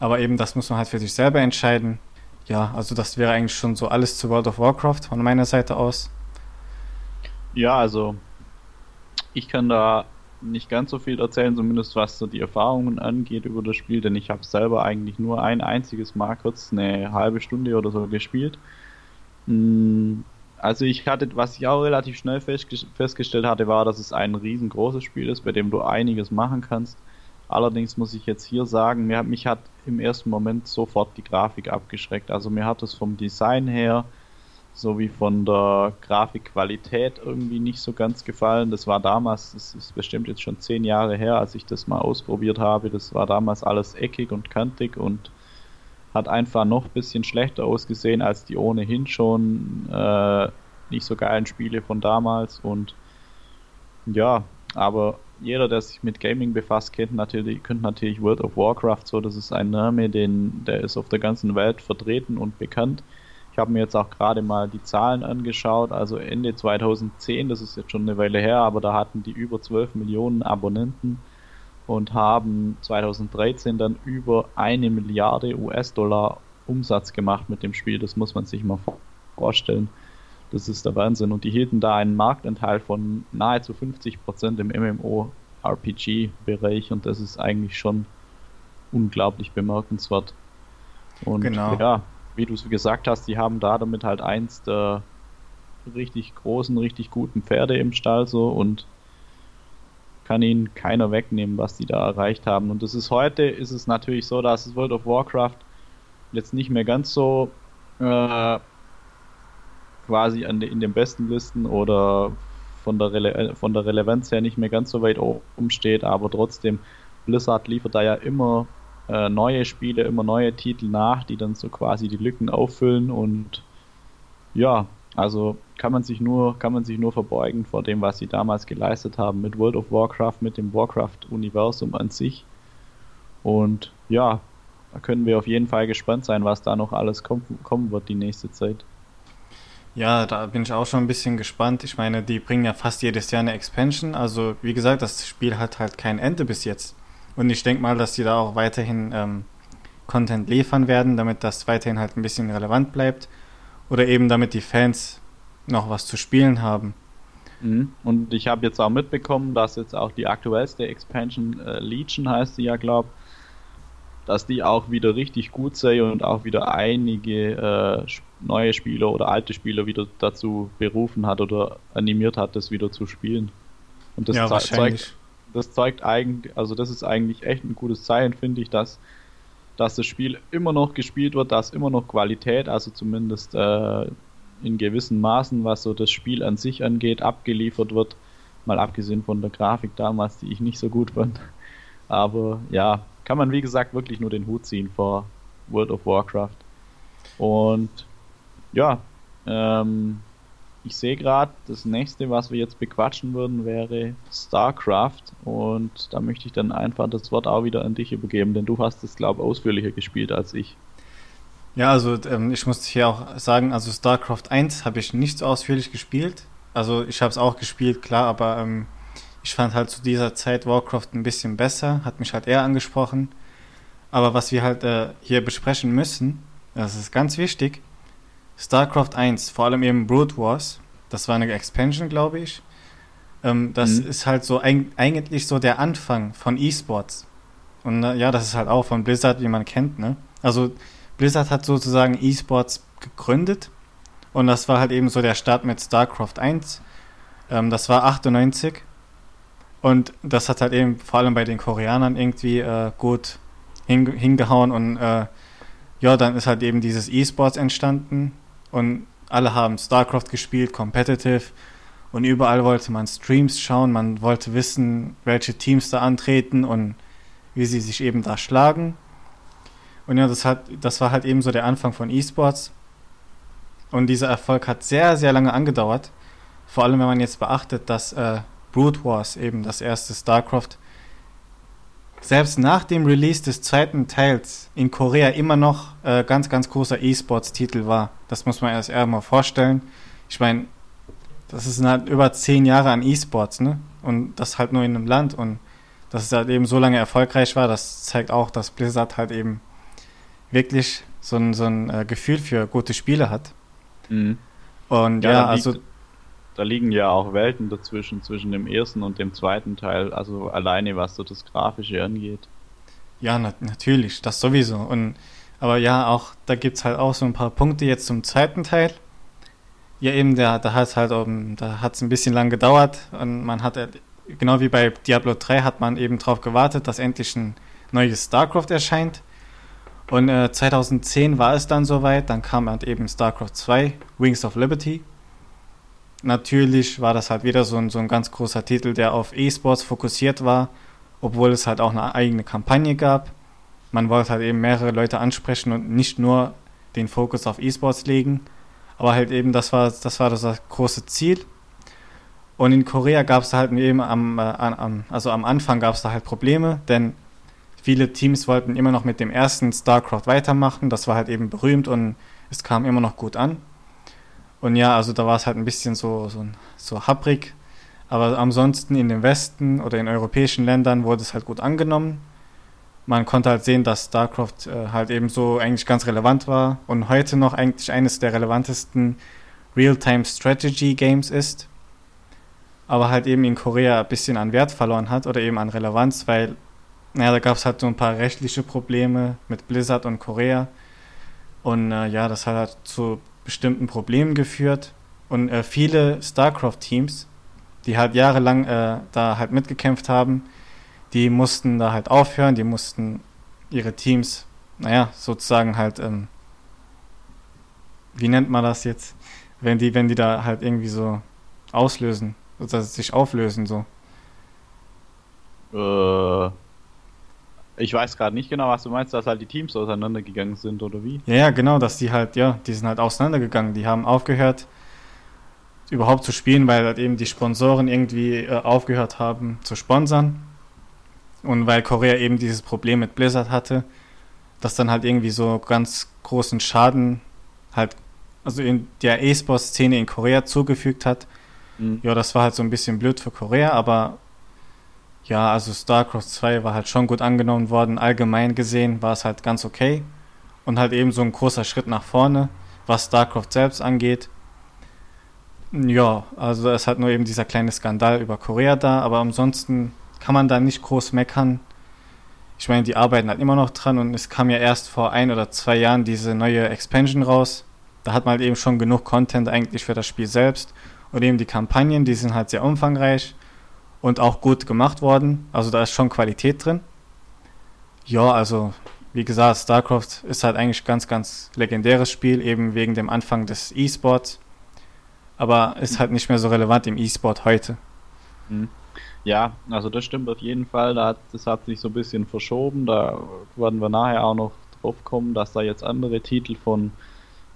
Aber eben das muss man halt für sich selber entscheiden. Ja, also das wäre eigentlich schon so alles zu World of Warcraft von meiner Seite aus. Ja, also ich kann da nicht ganz so viel erzählen, zumindest was so die Erfahrungen angeht über das Spiel, denn ich habe selber eigentlich nur ein einziges Mal kurz eine halbe Stunde oder so gespielt. Mm, also ich hatte, was ich auch relativ schnell festgestellt hatte, war, dass es ein riesengroßes Spiel ist, bei dem du einiges machen kannst. Allerdings muss ich jetzt hier sagen, mir, mich hat im ersten Moment sofort die Grafik abgeschreckt. Also mir hat es vom Design her sowie von der Grafikqualität irgendwie nicht so ganz gefallen. Das war damals, das ist bestimmt jetzt schon zehn Jahre her, als ich das mal ausprobiert habe. Das war damals alles eckig und kantig und hat einfach noch ein bisschen schlechter ausgesehen als die ohnehin schon äh, nicht so geilen Spiele von damals. Und ja, aber jeder, der sich mit Gaming befasst, kennt natürlich, kennt natürlich World of Warcraft so. Das ist ein Name, den, der ist auf der ganzen Welt vertreten und bekannt. Ich habe mir jetzt auch gerade mal die Zahlen angeschaut. Also Ende 2010, das ist jetzt schon eine Weile her, aber da hatten die über 12 Millionen Abonnenten und haben 2013 dann über eine Milliarde US-Dollar Umsatz gemacht mit dem Spiel. Das muss man sich mal vorstellen. Das ist der Wahnsinn. Und die hielten da einen Marktanteil von nahezu 50 Prozent im MMO-RPG-Bereich und das ist eigentlich schon unglaublich bemerkenswert. Und genau. ja, wie du es gesagt hast, die haben da damit halt eins der richtig großen, richtig guten Pferde im Stall so und kann ihnen keiner wegnehmen, was die da erreicht haben. Und das ist heute, ist es natürlich so, dass World of Warcraft jetzt nicht mehr ganz so äh, quasi an in den besten Listen oder von der, Rele von der Relevanz her nicht mehr ganz so weit oben steht, aber trotzdem, Blizzard liefert da ja immer äh, neue Spiele, immer neue Titel nach, die dann so quasi die Lücken auffüllen und ja, also kann man sich nur, kann man sich nur verbeugen vor dem, was sie damals geleistet haben mit World of Warcraft, mit dem Warcraft-Universum an sich. Und ja, da können wir auf jeden Fall gespannt sein, was da noch alles kommen wird die nächste Zeit. Ja, da bin ich auch schon ein bisschen gespannt. Ich meine, die bringen ja fast jedes Jahr eine Expansion. Also, wie gesagt, das Spiel hat halt kein Ende bis jetzt. Und ich denke mal, dass die da auch weiterhin ähm, Content liefern werden, damit das weiterhin halt ein bisschen relevant bleibt. Oder eben damit die Fans noch was zu spielen haben. Mhm. Und ich habe jetzt auch mitbekommen, dass jetzt auch die aktuellste Expansion äh, Legion heißt sie ja, glaube dass die auch wieder richtig gut sei und auch wieder einige äh, neue Spieler oder alte Spieler wieder dazu berufen hat oder animiert hat, das wieder zu spielen. Und das ja, zeugt, das zeugt eigentlich, also das ist eigentlich echt ein gutes Zeichen, finde ich, dass, dass das Spiel immer noch gespielt wird, dass immer noch Qualität, also zumindest äh, in gewissen Maßen, was so das Spiel an sich angeht, abgeliefert wird. Mal abgesehen von der Grafik damals, die ich nicht so gut fand. Aber ja, kann man wie gesagt wirklich nur den Hut ziehen vor World of Warcraft. Und ja, ähm, ich sehe gerade, das nächste, was wir jetzt bequatschen würden, wäre StarCraft. Und da möchte ich dann einfach das Wort auch wieder an dich übergeben, denn du hast es, glaube ich, ausführlicher gespielt als ich. Ja, also ähm, ich muss hier auch sagen, also StarCraft 1 habe ich nicht so ausführlich gespielt. Also ich habe es auch gespielt, klar, aber ähm, ich fand halt zu dieser Zeit Warcraft ein bisschen besser, hat mich halt eher angesprochen. Aber was wir halt äh, hier besprechen müssen, das ist ganz wichtig, StarCraft 1, vor allem eben Brood Wars, das war eine Expansion, glaube ich. Ähm, das mhm. ist halt so ein, eigentlich so der Anfang von E-Sports. Und äh, ja, das ist halt auch von Blizzard, wie man kennt, ne? Also Blizzard hat sozusagen E-Sports gegründet und das war halt eben so der Start mit StarCraft 1. Ähm, das war 98 und das hat halt eben vor allem bei den Koreanern irgendwie äh, gut hingehauen und äh, ja, dann ist halt eben dieses E-Sports entstanden und alle haben StarCraft gespielt, competitive. Und überall wollte man Streams schauen, man wollte wissen, welche Teams da antreten und wie sie sich eben da schlagen. Und ja, das, hat, das war halt eben so der Anfang von E-Sports. Und dieser Erfolg hat sehr, sehr lange angedauert. Vor allem, wenn man jetzt beachtet, dass äh, Brood Wars, eben das erste StarCraft, selbst nach dem Release des zweiten Teils in Korea immer noch äh, ganz, ganz großer E-Sports-Titel war. Das muss man erst einmal vorstellen. Ich meine, das ist halt über zehn Jahre an E-Sports, ne? Und das halt nur in einem Land und dass es halt eben so lange erfolgreich war, das zeigt auch, dass Blizzard halt eben wirklich so ein, so ein äh, Gefühl für gute Spiele hat. Mhm. Und ja, Ja, also Da liegen ja auch Welten dazwischen, zwischen dem ersten und dem zweiten Teil, also alleine was so das Grafische angeht. Ja, na, natürlich, das sowieso. Und, aber ja, auch da gibt es halt auch so ein paar Punkte jetzt zum zweiten Teil. Ja, eben, der, da hat es halt, um, da hat's ein bisschen lang gedauert und man hat, halt- genau wie bei Diablo 3, hat man eben drauf gewartet, dass endlich ein neues StarCraft erscheint. Und äh, 2010 war es dann soweit, dann kam halt eben StarCraft 2, Wings of Liberty. Natürlich war das halt wieder so ein, so ein ganz großer Titel, der auf E-Sports fokussiert war obwohl es halt auch eine eigene Kampagne gab. Man wollte halt eben mehrere Leute ansprechen und nicht nur den Fokus auf E-Sports legen. Aber halt eben, das war das, war das große Ziel. Und in Korea gab es halt eben am, äh, am, also am Anfang gab es da halt Probleme, denn viele Teams wollten immer noch mit dem ersten StarCraft weitermachen. Das war halt eben berühmt und es kam immer noch gut an. Und ja, also da war es halt ein bisschen so, so, so happrig. Aber ansonsten in dem Westen oder in europäischen Ländern wurde es halt gut angenommen. Man konnte halt sehen, dass StarCraft äh, halt eben so eigentlich ganz relevant war und heute noch eigentlich eines der relevantesten Real-Time Strategy Games ist. Aber halt eben in Korea ein bisschen an Wert verloren hat oder eben an Relevanz, weil, naja, da gab es halt so ein paar rechtliche Probleme mit Blizzard und Korea. Und äh, ja, das hat halt zu bestimmten Problemen geführt. Und äh, viele StarCraft-Teams die halt jahrelang äh, da halt mitgekämpft haben, die mussten da halt aufhören, die mussten ihre Teams, naja, sozusagen halt, ähm, wie nennt man das jetzt, wenn die, wenn die da halt irgendwie so auslösen, oder sich auflösen, so. Äh, ich weiß gerade nicht genau, was du meinst, dass halt die Teams auseinandergegangen sind oder wie? Ja, ja, genau, dass die halt, ja, die sind halt auseinandergegangen, die haben aufgehört, überhaupt zu spielen, weil halt eben die Sponsoren irgendwie äh, aufgehört haben zu sponsern. Und weil Korea eben dieses Problem mit Blizzard hatte, das dann halt irgendwie so ganz großen Schaden halt, also in der E-Sport-Szene in Korea zugefügt hat. Mhm. Ja, das war halt so ein bisschen blöd für Korea, aber ja, also StarCraft 2 war halt schon gut angenommen worden. Allgemein gesehen war es halt ganz okay. Und halt eben so ein großer Schritt nach vorne, was StarCraft selbst angeht. Ja, also es hat nur eben dieser kleine Skandal über Korea da, aber ansonsten kann man da nicht groß meckern. Ich meine, die arbeiten halt immer noch dran und es kam ja erst vor ein oder zwei Jahren diese neue Expansion raus. Da hat man halt eben schon genug Content eigentlich für das Spiel selbst. Und eben die Kampagnen, die sind halt sehr umfangreich und auch gut gemacht worden. Also da ist schon Qualität drin. Ja, also wie gesagt, StarCraft ist halt eigentlich ganz, ganz legendäres Spiel, eben wegen dem Anfang des E-Sports. Aber ist halt nicht mehr so relevant im E-Sport heute. Mhm. Ja, also das stimmt auf jeden Fall. Das hat sich so ein bisschen verschoben. Da werden wir nachher auch noch drauf kommen, dass da jetzt andere Titel von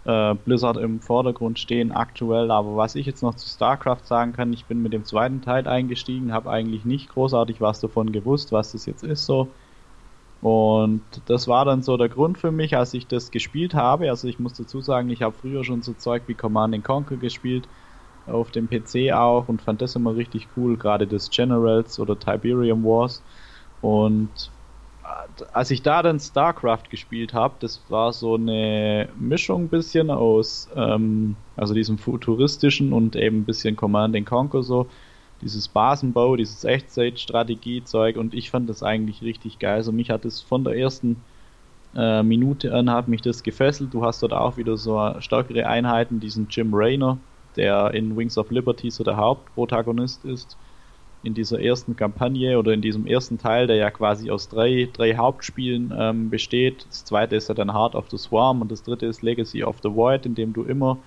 äh, Blizzard im Vordergrund stehen aktuell. Aber was ich jetzt noch zu StarCraft sagen kann, ich bin mit dem zweiten Teil eingestiegen, habe eigentlich nicht großartig was davon gewusst, was das jetzt ist so. Und das war dann so der Grund für mich, als ich das gespielt habe. Also ich muss dazu sagen, ich habe früher schon so Zeug wie Command Conquer gespielt, auf dem PC auch und fand das immer richtig cool, gerade das Generals oder Tiberium Wars. Und als ich da dann StarCraft gespielt habe, das war so eine Mischung ein bisschen aus, ähm, also diesem futuristischen und eben ein bisschen Command Conquer so, dieses Basenbau, dieses Echtzeit-Strategie-Zeug und ich fand das eigentlich richtig geil. Also mich hat es von der ersten äh, Minute an hat mich das gefesselt. Du hast dort auch wieder so stärkere Einheiten, diesen Jim Raynor, der in Wings of Liberty so der Hauptprotagonist ist. In dieser ersten Kampagne oder in diesem ersten Teil, der ja quasi aus drei, drei Hauptspielen ähm, besteht. Das zweite ist ja dann Heart of the Swarm und das dritte ist Legacy of the Void, in dem du immer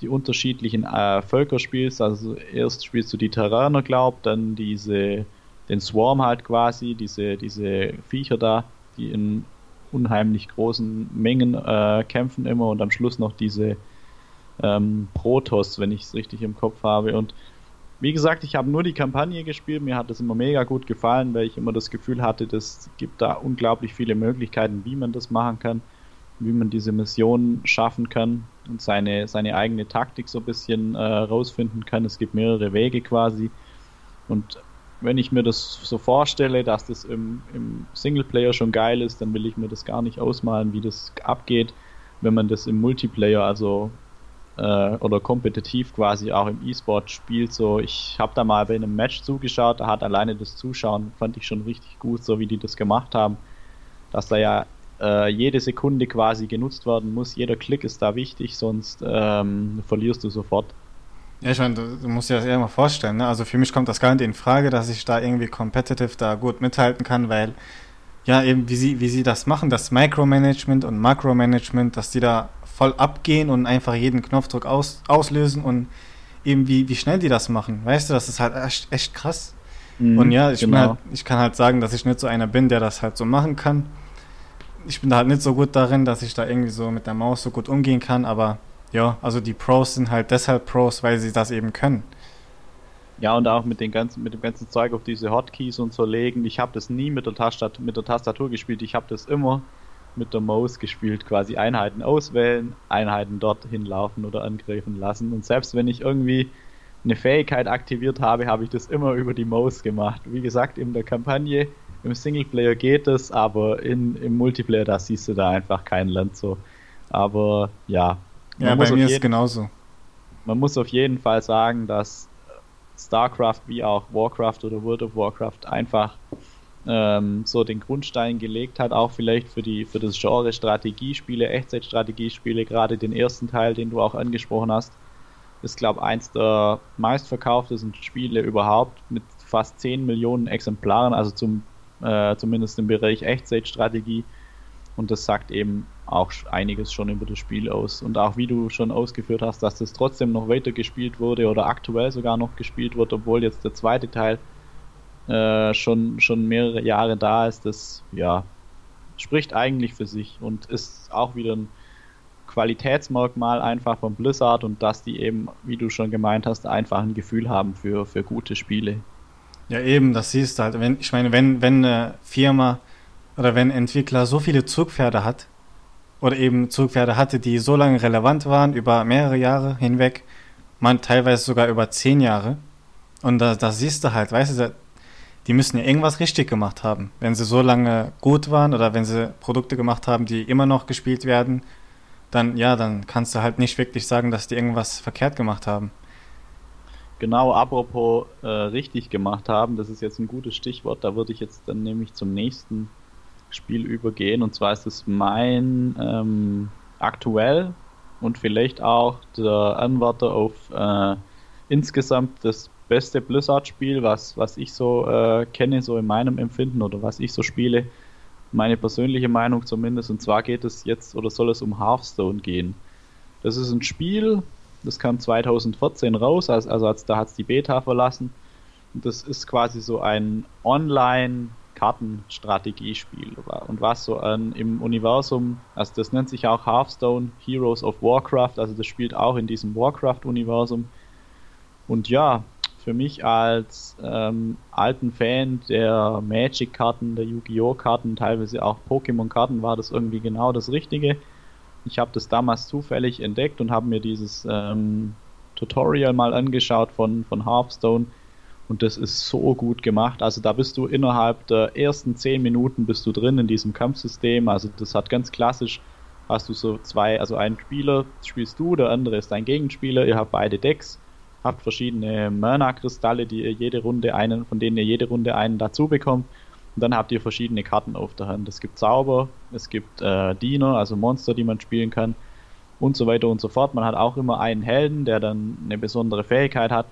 die unterschiedlichen äh, Völker spielst. Also erst spielst du die Terraner, glaub, dann diese, den Swarm halt quasi, diese, diese Viecher da, die in unheimlich großen Mengen äh, kämpfen immer und am Schluss noch diese ähm, Protoss, wenn ich es richtig im Kopf habe. Und wie gesagt, ich habe nur die Kampagne gespielt. Mir hat das immer mega gut gefallen, weil ich immer das Gefühl hatte, es gibt da unglaublich viele Möglichkeiten, wie man das machen kann, wie man diese Mission schaffen kann und seine, seine eigene Taktik so ein bisschen äh, rausfinden kann. Es gibt mehrere Wege quasi. Und wenn ich mir das so vorstelle, dass das im, im Singleplayer schon geil ist, dann will ich mir das gar nicht ausmalen, wie das abgeht, wenn man das im Multiplayer, also äh, oder kompetitiv quasi auch im E-Sport spielt. So, ich habe da mal bei einem Match zugeschaut, da hat alleine das Zuschauen, fand ich schon richtig gut, so wie die das gemacht haben, dass da ja äh, jede Sekunde quasi genutzt werden muss, jeder Klick ist da wichtig, sonst ähm, verlierst du sofort. Ja, ich meine, du, musst dir das eher mal vorstellen. Ne? Also für mich kommt das gar nicht in Frage, dass ich da irgendwie competitive da gut mithalten kann, weil ja eben wie sie, wie sie das machen, das Micromanagement und Makromanagement, dass die da voll abgehen und einfach jeden Knopfdruck aus, auslösen und eben wie, wie schnell die das machen. Weißt du, das ist halt echt, echt krass. Mhm, und ja, ich, genau. halt, ich kann halt sagen, dass ich nicht so einer bin, der das halt so machen kann. Ich bin da halt nicht so gut darin, dass ich da irgendwie so mit der Maus so gut umgehen kann, aber ja, also die Pros sind halt deshalb Pros, weil sie das eben können. Ja, und auch mit, den ganzen, mit dem ganzen Zeug auf diese Hotkeys und so legen. Ich habe das nie mit der, Tastat mit der Tastatur gespielt, ich habe das immer mit der Maus gespielt, quasi Einheiten auswählen, Einheiten dort hinlaufen oder angreifen lassen. Und selbst wenn ich irgendwie eine Fähigkeit aktiviert habe, habe ich das immer über die Maus gemacht. Wie gesagt, in der Kampagne, im Singleplayer geht es, aber in, im Multiplayer, da siehst du da einfach kein Land so. Aber ja, ja, bei mir ist es genauso. Man muss auf jeden Fall sagen, dass StarCraft wie auch Warcraft oder World of Warcraft einfach ähm, so den Grundstein gelegt hat, auch vielleicht für die für das Genre Strategiespiele, Echtzeitstrategiespiele, gerade den ersten Teil, den du auch angesprochen hast, ist glaube eins der meistverkauftesten Spiele überhaupt mit fast 10 Millionen Exemplaren, also zum äh, zumindest im Bereich Echtzeitstrategie und das sagt eben auch einiges schon über das Spiel aus. Und auch wie du schon ausgeführt hast, dass das trotzdem noch weiter gespielt wurde oder aktuell sogar noch gespielt wird, obwohl jetzt der zweite Teil äh, schon, schon mehrere Jahre da ist, das ja spricht eigentlich für sich und ist auch wieder ein Qualitätsmerkmal einfach von Blizzard und dass die eben, wie du schon gemeint hast, einfach ein Gefühl haben für, für gute Spiele. Ja, eben, das siehst du halt. Wenn, ich meine, wenn, wenn eine Firma oder wenn ein Entwickler so viele Zugpferde hat, oder eben Zugpferde hatte, die so lange relevant waren, über mehrere Jahre hinweg, man teilweise sogar über zehn Jahre. Und da, da siehst du halt, weißt du, die müssen ja irgendwas richtig gemacht haben. Wenn sie so lange gut waren oder wenn sie Produkte gemacht haben, die immer noch gespielt werden, dann ja, dann kannst du halt nicht wirklich sagen, dass die irgendwas verkehrt gemacht haben. Genau, apropos äh, richtig gemacht haben, das ist jetzt ein gutes Stichwort, da würde ich jetzt dann nämlich zum nächsten Spiel übergehen. Und zwar ist es mein ähm, aktuell und vielleicht auch der Anwärter auf äh, insgesamt das beste Blizzard-Spiel, was, was ich so äh, kenne, so in meinem Empfinden oder was ich so spiele. Meine persönliche Meinung zumindest. Und zwar geht es jetzt oder soll es um Hearthstone gehen. Das ist ein Spiel, das kam 2014 raus, also, also da hat es die Beta verlassen. Und das ist quasi so ein Online- Kartenstrategiespiel und was so an, im Universum, also das nennt sich auch Hearthstone Heroes of Warcraft, also das spielt auch in diesem Warcraft-Universum. Und ja, für mich als ähm, alten Fan der Magic-Karten, der Yu-Gi-Oh! Karten, teilweise auch Pokémon-Karten, war das irgendwie genau das Richtige. Ich habe das damals zufällig entdeckt und habe mir dieses ähm, Tutorial mal angeschaut von, von Hearthstone und das ist so gut gemacht. Also da bist du innerhalb der ersten zehn Minuten bist du drin in diesem Kampfsystem. Also das hat ganz klassisch, hast du so zwei, also einen Spieler spielst du, der andere ist dein Gegenspieler, ihr habt beide Decks, habt verschiedene Mana-Kristalle, die ihr jede Runde einen, von denen ihr jede Runde einen dazu bekommt. Und dann habt ihr verschiedene Karten auf der Hand. Es gibt Zauber, es gibt äh, Diener, also Monster, die man spielen kann und so weiter und so fort. Man hat auch immer einen Helden, der dann eine besondere Fähigkeit hat.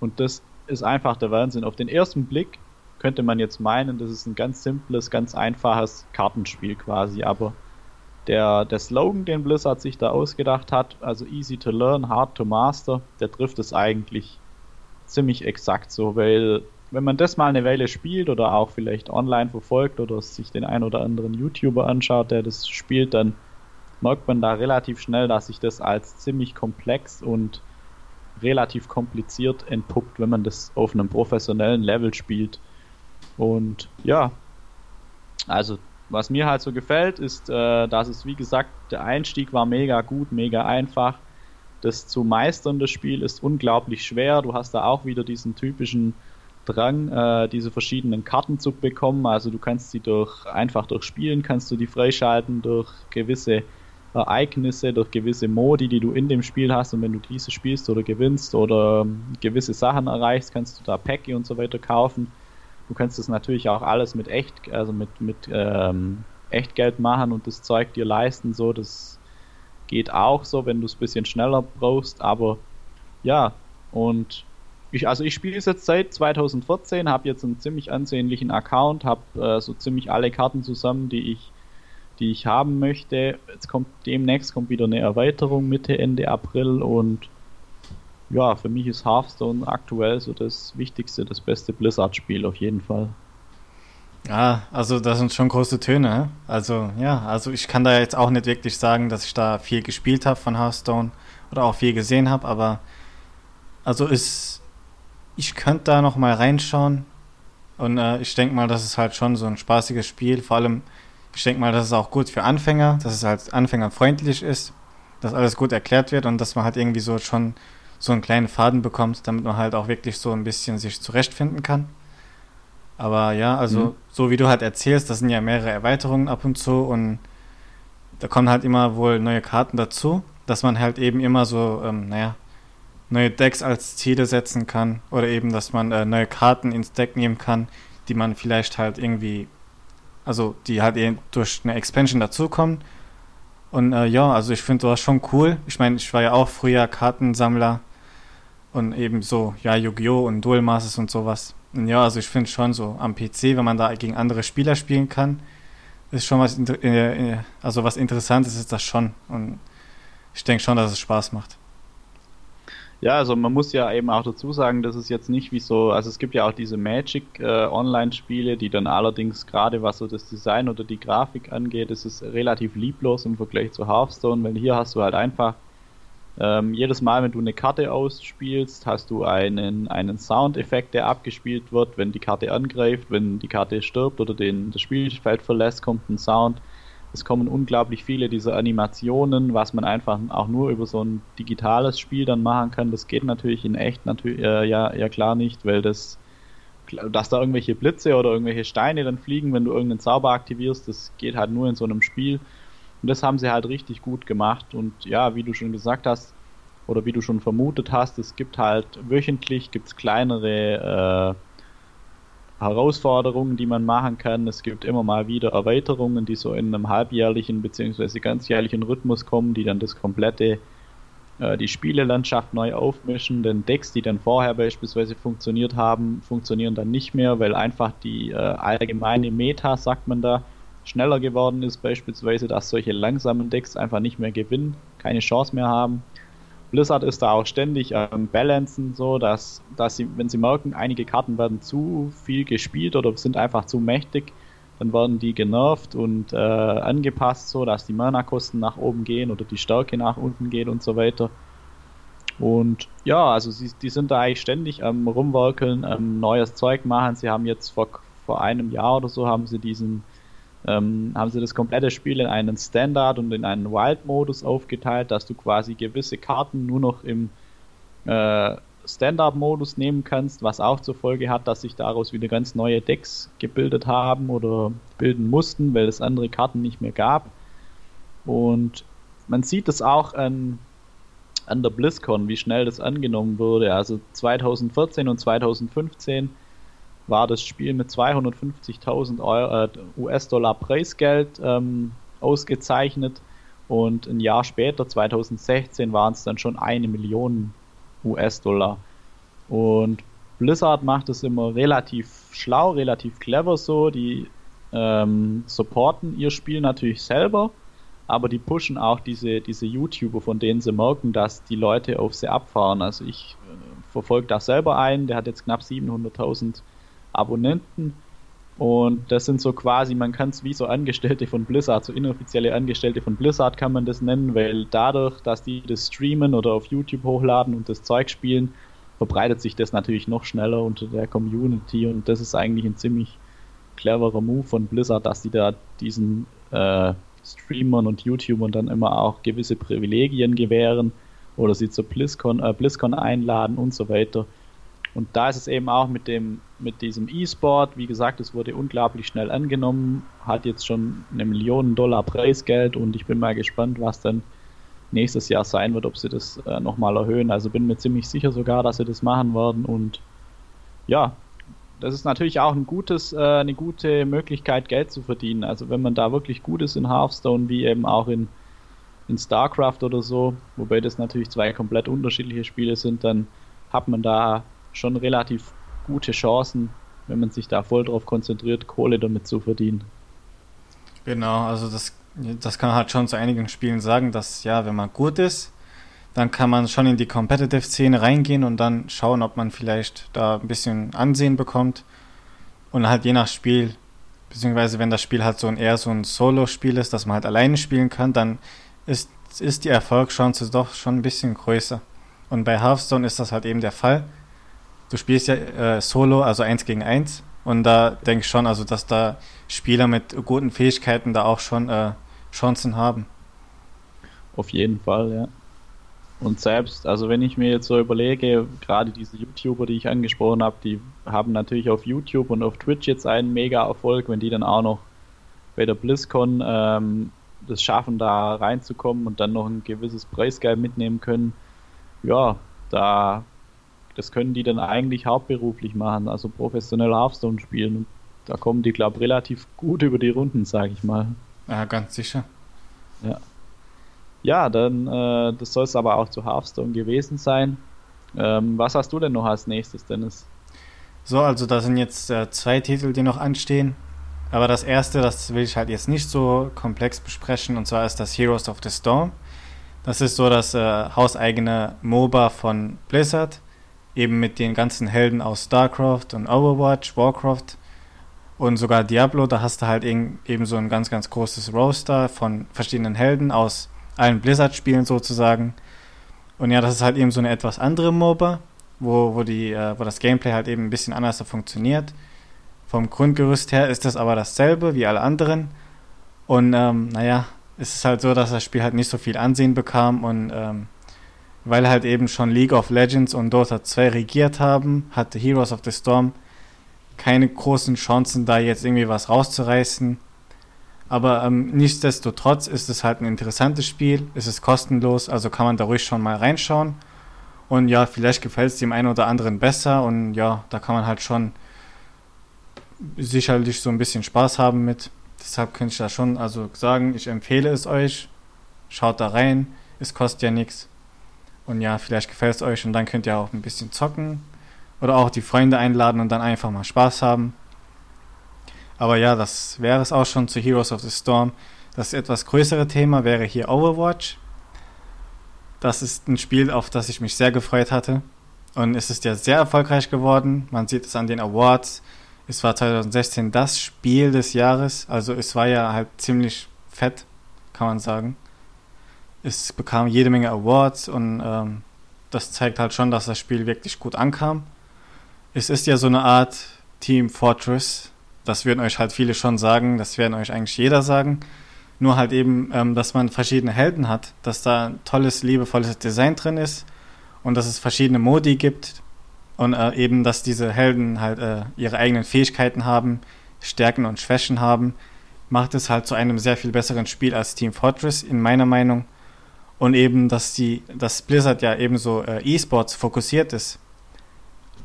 Und das ist einfach der Wahnsinn. Auf den ersten Blick könnte man jetzt meinen, das ist ein ganz simples, ganz einfaches Kartenspiel quasi, aber der, der Slogan, den Blizzard sich da ausgedacht hat, also easy to learn, hard to master, der trifft es eigentlich ziemlich exakt so, weil wenn man das mal eine Weile spielt oder auch vielleicht online verfolgt oder sich den ein oder anderen YouTuber anschaut, der das spielt, dann merkt man da relativ schnell, dass sich das als ziemlich komplex und relativ kompliziert entpuppt, wenn man das auf einem professionellen Level spielt. Und ja, also was mir halt so gefällt, ist, äh, dass es wie gesagt, der Einstieg war mega gut, mega einfach. Das zu meistern, das Spiel ist unglaublich schwer. Du hast da auch wieder diesen typischen Drang, äh, diese verschiedenen Karten zu bekommen. Also du kannst sie durch einfach durch Spielen kannst du die freischalten durch gewisse Ereignisse, durch gewisse Modi, die du in dem Spiel hast. Und wenn du diese spielst oder gewinnst oder ähm, gewisse Sachen erreichst, kannst du da Päcke und so weiter kaufen. Du kannst das natürlich auch alles mit echt, also mit, mit ähm, Echtgeld machen und das Zeug dir leisten. So, das geht auch so, wenn du es ein bisschen schneller brauchst. Aber ja, und ich, also ich spiele es jetzt seit 2014, habe jetzt einen ziemlich ansehnlichen Account, habe äh, so ziemlich alle Karten zusammen, die ich die ich haben möchte. Jetzt kommt demnächst kommt wieder eine Erweiterung Mitte Ende April und ja, für mich ist Hearthstone aktuell so das wichtigste, das beste Blizzard-Spiel auf jeden Fall. Ja, also das sind schon große Töne. Also ja, also ich kann da jetzt auch nicht wirklich sagen, dass ich da viel gespielt habe von Hearthstone oder auch viel gesehen habe, aber also ist, ich könnte da noch mal reinschauen und äh, ich denke mal, das ist halt schon so ein spaßiges Spiel. Vor allem ich denke mal, das ist auch gut für Anfänger, dass es halt anfängerfreundlich ist, dass alles gut erklärt wird und dass man halt irgendwie so schon so einen kleinen Faden bekommt, damit man halt auch wirklich so ein bisschen sich zurechtfinden kann. Aber ja, also mhm. so wie du halt erzählst, das sind ja mehrere Erweiterungen ab und zu und da kommen halt immer wohl neue Karten dazu, dass man halt eben immer so, ähm, naja, neue Decks als Ziele setzen kann oder eben, dass man äh, neue Karten ins Deck nehmen kann, die man vielleicht halt irgendwie also die halt eben durch eine Expansion dazukommen. Und äh, ja, also ich finde sowas schon cool. Ich meine, ich war ja auch früher Kartensammler und eben so, ja, Yu-Gi-Oh! und Duel Masters und sowas. Und ja, also ich finde schon so am PC, wenn man da gegen andere Spieler spielen kann, ist schon was, äh, äh, also was Interessantes ist das schon. Und ich denke schon, dass es Spaß macht. Ja, also man muss ja eben auch dazu sagen, dass es jetzt nicht wie so, also es gibt ja auch diese Magic äh, Online-Spiele, die dann allerdings gerade was so das Design oder die Grafik angeht, ist es relativ lieblos im Vergleich zu Hearthstone, weil hier hast du halt einfach ähm, jedes Mal, wenn du eine Karte ausspielst, hast du einen, einen Soundeffekt, der abgespielt wird, wenn die Karte angreift, wenn die Karte stirbt oder den, das Spielfeld verlässt, kommt ein Sound. Es kommen unglaublich viele dieser Animationen, was man einfach auch nur über so ein digitales Spiel dann machen kann. Das geht natürlich in echt natürlich äh, ja, ja klar nicht, weil das dass da irgendwelche Blitze oder irgendwelche Steine dann fliegen, wenn du irgendeinen Zauber aktivierst, das geht halt nur in so einem Spiel. Und das haben sie halt richtig gut gemacht. Und ja, wie du schon gesagt hast, oder wie du schon vermutet hast, es gibt halt wöchentlich gibt's kleinere äh, Herausforderungen, die man machen kann. Es gibt immer mal wieder Erweiterungen, die so in einem halbjährlichen bzw. ganzjährlichen Rhythmus kommen, die dann das komplette, äh, die Spielelandschaft neu aufmischen. Denn Decks, die dann vorher beispielsweise funktioniert haben, funktionieren dann nicht mehr, weil einfach die äh, allgemeine Meta, sagt man da, schneller geworden ist, beispielsweise, dass solche langsamen Decks einfach nicht mehr gewinnen, keine Chance mehr haben. Blizzard ist da auch ständig am Balancen, so dass, dass sie, wenn sie merken, einige Karten werden zu viel gespielt oder sind einfach zu mächtig, dann werden die genervt und äh, angepasst, so dass die Mana-Kosten nach oben gehen oder die Stärke nach unten geht und so weiter. Und ja, also sie, die sind da eigentlich ständig am rumwerkeln, am neues Zeug machen. Sie haben jetzt vor, vor einem Jahr oder so haben sie diesen ähm, haben sie das komplette Spiel in einen Standard und in einen Wild-Modus aufgeteilt, dass du quasi gewisse Karten nur noch im äh, Standard-Modus nehmen kannst, was auch zur Folge hat, dass sich daraus wieder ganz neue Decks gebildet haben oder bilden mussten, weil es andere Karten nicht mehr gab. Und man sieht es auch an, an der BlizzCon, wie schnell das angenommen wurde. Also 2014 und 2015 war das Spiel mit 250.000 äh, US-Dollar Preisgeld ähm, ausgezeichnet und ein Jahr später, 2016, waren es dann schon eine Million US-Dollar. Und Blizzard macht es immer relativ schlau, relativ clever so. Die ähm, supporten ihr Spiel natürlich selber, aber die pushen auch diese, diese YouTuber, von denen sie merken, dass die Leute auf sie abfahren. Also ich äh, verfolge da selber einen, der hat jetzt knapp 700.000 Abonnenten Und das sind so quasi, man kann es wie so Angestellte von Blizzard, so inoffizielle Angestellte von Blizzard kann man das nennen, weil dadurch, dass die das streamen oder auf YouTube hochladen und das Zeug spielen, verbreitet sich das natürlich noch schneller unter der Community und das ist eigentlich ein ziemlich cleverer Move von Blizzard, dass die da diesen äh, Streamern und YouTubern dann immer auch gewisse Privilegien gewähren oder sie zur BlizzCon, äh, BlizzCon einladen und so weiter. Und da ist es eben auch mit dem, mit diesem E-Sport, wie gesagt, es wurde unglaublich schnell angenommen, hat jetzt schon eine Million Dollar Preisgeld und ich bin mal gespannt, was dann nächstes Jahr sein wird, ob sie das äh, nochmal erhöhen. Also bin mir ziemlich sicher sogar, dass sie das machen werden und ja, das ist natürlich auch ein gutes, äh, eine gute Möglichkeit, Geld zu verdienen. Also wenn man da wirklich gut ist in Hearthstone, wie eben auch in, in StarCraft oder so, wobei das natürlich zwei komplett unterschiedliche Spiele sind, dann hat man da schon relativ gute Chancen, wenn man sich da voll drauf konzentriert, Kohle damit zu verdienen. Genau, also das, das kann man halt schon zu einigen Spielen sagen, dass ja, wenn man gut ist, dann kann man schon in die Competitive-Szene reingehen und dann schauen, ob man vielleicht da ein bisschen Ansehen bekommt. Und halt je nach Spiel, beziehungsweise wenn das Spiel halt so ein eher so ein Solo-Spiel ist, dass man halt alleine spielen kann, dann ist, ist die Erfolgschance doch schon ein bisschen größer. Und bei Hearthstone ist das halt eben der Fall du spielst ja äh, Solo, also eins gegen eins. Und da denke ich schon, also dass da Spieler mit guten Fähigkeiten da auch schon äh, Chancen haben. Auf jeden Fall, ja. Und selbst, also wenn ich mir jetzt so überlege, gerade diese YouTuber, die ich angesprochen habe, die haben natürlich auf YouTube und auf Twitch jetzt einen mega Erfolg, wenn die dann auch noch bei der BlizzCon ähm, das schaffen, da reinzukommen und dann noch ein gewisses Preisgeld mitnehmen können. Ja, da das können die dann eigentlich hauptberuflich machen, also professionell Hearthstone spielen. Und da kommen die, glaube ich, relativ gut über die Runden, sage ich mal. Ja, ganz sicher. Ja. Ja, dann, äh, das soll es aber auch zu Hearthstone gewesen sein. Ähm, was hast du denn noch als nächstes, Dennis? So, also da sind jetzt äh, zwei Titel, die noch anstehen. Aber das erste, das will ich halt jetzt nicht so komplex besprechen, und zwar ist das Heroes of the Storm. Das ist so das äh, hauseigene MOBA von Blizzard eben mit den ganzen Helden aus StarCraft und Overwatch, Warcraft und sogar Diablo, da hast du halt eben so ein ganz, ganz großes Roster von verschiedenen Helden aus allen Blizzard-Spielen sozusagen. Und ja, das ist halt eben so eine etwas andere MOBA, wo, wo, die, äh, wo das Gameplay halt eben ein bisschen anders funktioniert. Vom Grundgerüst her ist das aber dasselbe wie alle anderen. Und ähm, naja, es ist halt so, dass das Spiel halt nicht so viel Ansehen bekam und ähm, weil halt eben schon League of Legends und Dota 2 regiert haben, hatte Heroes of the Storm keine großen Chancen, da jetzt irgendwie was rauszureißen. Aber ähm, nichtsdestotrotz ist es halt ein interessantes Spiel, es ist kostenlos, also kann man da ruhig schon mal reinschauen. Und ja, vielleicht gefällt es dem einen oder anderen besser und ja, da kann man halt schon sicherlich so ein bisschen Spaß haben mit. Deshalb könnte ich da schon also sagen, ich empfehle es euch. Schaut da rein, es kostet ja nichts. Und ja, vielleicht gefällt es euch und dann könnt ihr auch ein bisschen zocken oder auch die Freunde einladen und dann einfach mal Spaß haben. Aber ja, das wäre es auch schon zu Heroes of the Storm. Das etwas größere Thema wäre hier Overwatch. Das ist ein Spiel, auf das ich mich sehr gefreut hatte. Und es ist ja sehr erfolgreich geworden. Man sieht es an den Awards. Es war 2016 das Spiel des Jahres. Also es war ja halt ziemlich fett, kann man sagen es bekam jede Menge Awards und ähm, das zeigt halt schon, dass das Spiel wirklich gut ankam. Es ist ja so eine Art Team Fortress. Das würden euch halt viele schon sagen, das werden euch eigentlich jeder sagen. Nur halt eben, ähm, dass man verschiedene Helden hat, dass da ein tolles, liebevolles Design drin ist und dass es verschiedene Modi gibt und äh, eben, dass diese Helden halt äh, ihre eigenen Fähigkeiten haben, Stärken und Schwächen haben, macht es halt zu einem sehr viel besseren Spiel als Team Fortress, in meiner Meinung und eben, dass die, dass Blizzard ja eben so äh, E-Sports fokussiert ist,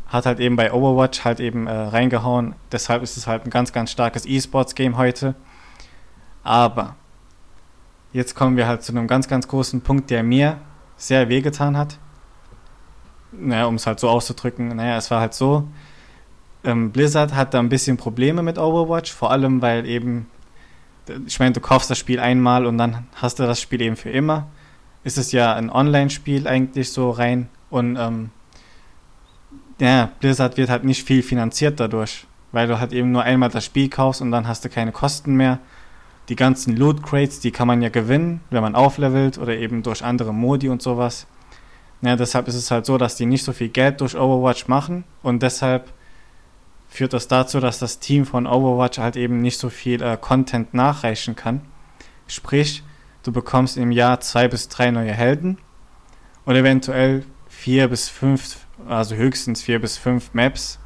hat halt eben bei Overwatch halt eben äh, reingehauen. Deshalb ist es halt ein ganz, ganz starkes E-Sports-Game heute. Aber jetzt kommen wir halt zu einem ganz, ganz großen Punkt, der mir sehr wehgetan hat. Naja, um es halt so auszudrücken, naja, es war halt so, ähm, Blizzard hat da ein bisschen Probleme mit Overwatch, vor allem weil eben, ich meine, du kaufst das Spiel einmal und dann hast du das Spiel eben für immer ist es ja ein Online-Spiel eigentlich so rein und ähm, ja, Blizzard wird halt nicht viel finanziert dadurch. weil du halt eben nur einmal das Spiel kaufst und dann hast du keine Kosten mehr. Die ganzen Loot Crates, die kann man ja gewinnen, wenn man auflevelt oder eben durch andere Modi und sowas. Ja, deshalb ist es halt so, dass die nicht so viel Geld durch Overwatch machen und deshalb führt das dazu, dass das Team von Overwatch halt eben nicht so viel äh, Content nachreichen kann. Sprich, du bekommst im Jahr zwei bis drei neue Helden und eventuell vier bis fünf, also höchstens vier bis fünf Maps.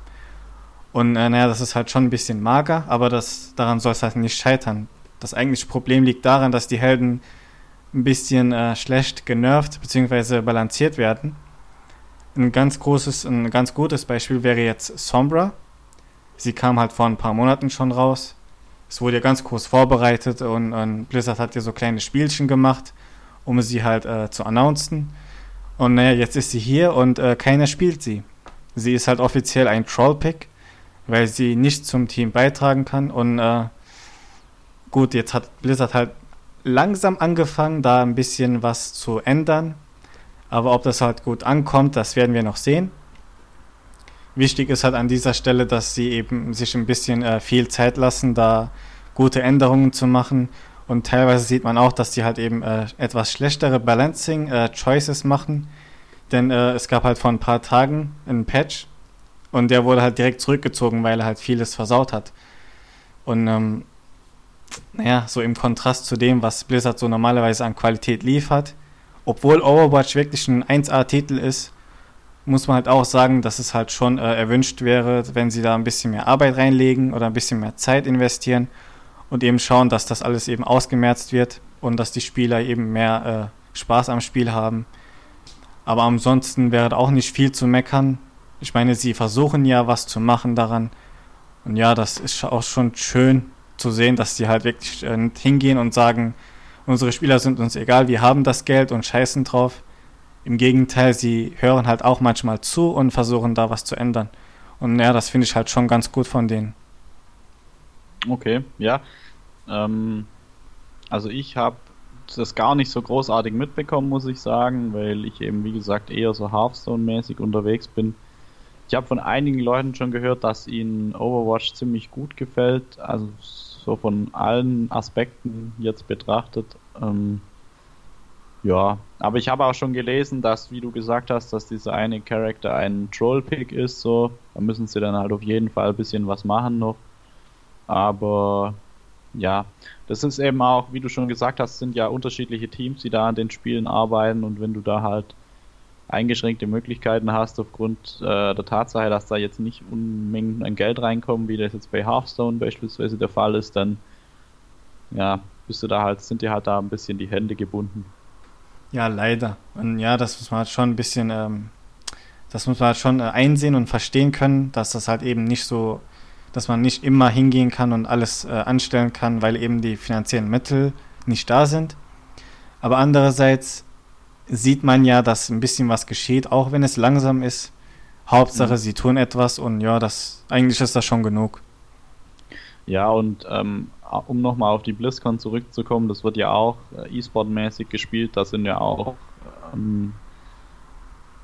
Und äh, naja, das ist halt schon ein bisschen mager, aber das, daran soll es halt nicht scheitern. Das eigentliche Problem liegt daran, dass die Helden ein bisschen äh, schlecht genervt bzw. balanciert werden. Ein ganz großes, ein ganz gutes Beispiel wäre jetzt Sombra. Sie kam halt vor ein paar Monaten schon raus. Es wurde ja ganz groß vorbereitet und, und Blizzard hat ja so kleine Spielchen gemacht, um sie halt äh, zu announcen. Und naja, jetzt ist sie hier und äh, keiner spielt sie. Sie ist halt offiziell ein Troll-Pick, weil sie nicht zum Team beitragen kann. Und äh, gut, jetzt hat Blizzard halt langsam angefangen, da ein bisschen was zu ändern. Aber ob das halt gut ankommt, das werden wir noch sehen. Wichtig ist halt an dieser Stelle, dass sie eben sich ein bisschen äh, viel Zeit lassen, da gute Änderungen zu machen und teilweise sieht man auch, dass die halt eben äh, etwas schlechtere Balancing-Choices äh, machen. Denn äh, es gab halt vor ein paar Tagen einen Patch und der wurde halt direkt zurückgezogen, weil er halt vieles versaut hat. Und ähm, naja, so im Kontrast zu dem, was Blizzard so normalerweise an Qualität liefert, obwohl Overwatch wirklich ein 1A-Titel ist, muss man halt auch sagen, dass es halt schon äh, erwünscht wäre, wenn sie da ein bisschen mehr Arbeit reinlegen oder ein bisschen mehr Zeit investieren und eben schauen, dass das alles eben ausgemerzt wird und dass die Spieler eben mehr äh, Spaß am Spiel haben. Aber ansonsten wäre auch nicht viel zu meckern. Ich meine, sie versuchen ja was zu machen daran. Und ja, das ist auch schon schön zu sehen, dass sie halt wirklich äh, hingehen und sagen, unsere Spieler sind uns egal, wir haben das Geld und scheißen drauf. Im Gegenteil, sie hören halt auch manchmal zu und versuchen da was zu ändern. Und ja, das finde ich halt schon ganz gut von denen. Okay, ja. Ähm, also ich habe das gar nicht so großartig mitbekommen, muss ich sagen, weil ich eben, wie gesagt, eher so Hearthstone-mäßig unterwegs bin. Ich habe von einigen Leuten schon gehört, dass ihnen Overwatch ziemlich gut gefällt, also so von allen Aspekten jetzt betrachtet. Ähm, ja, aber ich habe auch schon gelesen, dass, wie du gesagt hast, dass dieser eine Charakter ein Troll-Pick ist, so. Da müssen sie dann halt auf jeden Fall ein bisschen was machen noch. Aber ja, das ist eben auch, wie du schon gesagt hast, sind ja unterschiedliche Teams, die da an den Spielen arbeiten und wenn du da halt eingeschränkte Möglichkeiten hast aufgrund äh, der Tatsache, dass da jetzt nicht Unmengen an Geld reinkommen, wie das jetzt bei Hearthstone beispielsweise der Fall ist, dann ja, bist du da halt, sind dir halt da ein bisschen die Hände gebunden. Ja, leider. Und ja, das muss man halt schon ein bisschen, ähm, das muss man halt schon äh, einsehen und verstehen können, dass das halt eben nicht so dass man nicht immer hingehen kann und alles äh, anstellen kann, weil eben die finanziellen Mittel nicht da sind. Aber andererseits sieht man ja, dass ein bisschen was geschieht, auch wenn es langsam ist. Hauptsache, mhm. sie tun etwas und ja, das eigentlich ist das schon genug. Ja, und ähm, um nochmal auf die BlizzCon zurückzukommen, das wird ja auch äh, E-Sport-mäßig gespielt, da sind ja auch ähm,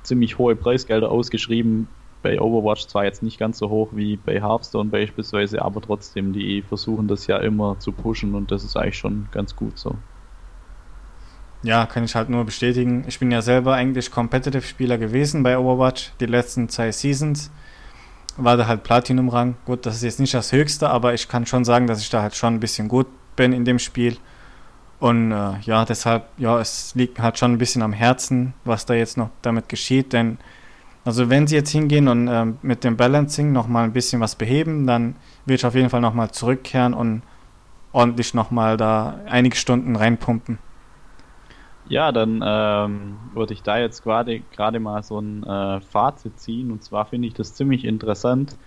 ziemlich hohe Preisgelder ausgeschrieben bei Overwatch zwar jetzt nicht ganz so hoch wie bei Hearthstone beispielsweise, aber trotzdem, die versuchen das ja immer zu pushen und das ist eigentlich schon ganz gut so. Ja, kann ich halt nur bestätigen. Ich bin ja selber eigentlich Competitive-Spieler gewesen bei Overwatch, die letzten zwei Seasons. War da halt Platinum-Rang. Gut, das ist jetzt nicht das Höchste, aber ich kann schon sagen, dass ich da halt schon ein bisschen gut bin in dem Spiel. Und äh, ja, deshalb, ja, es liegt halt schon ein bisschen am Herzen, was da jetzt noch damit geschieht, denn also wenn Sie jetzt hingehen und äh, mit dem Balancing nochmal ein bisschen was beheben, dann würde ich auf jeden Fall nochmal zurückkehren und ordentlich nochmal da einige Stunden reinpumpen. Ja, dann ähm, würde ich da jetzt gerade mal so ein äh, Fazit ziehen. Und zwar finde ich das ziemlich interessant,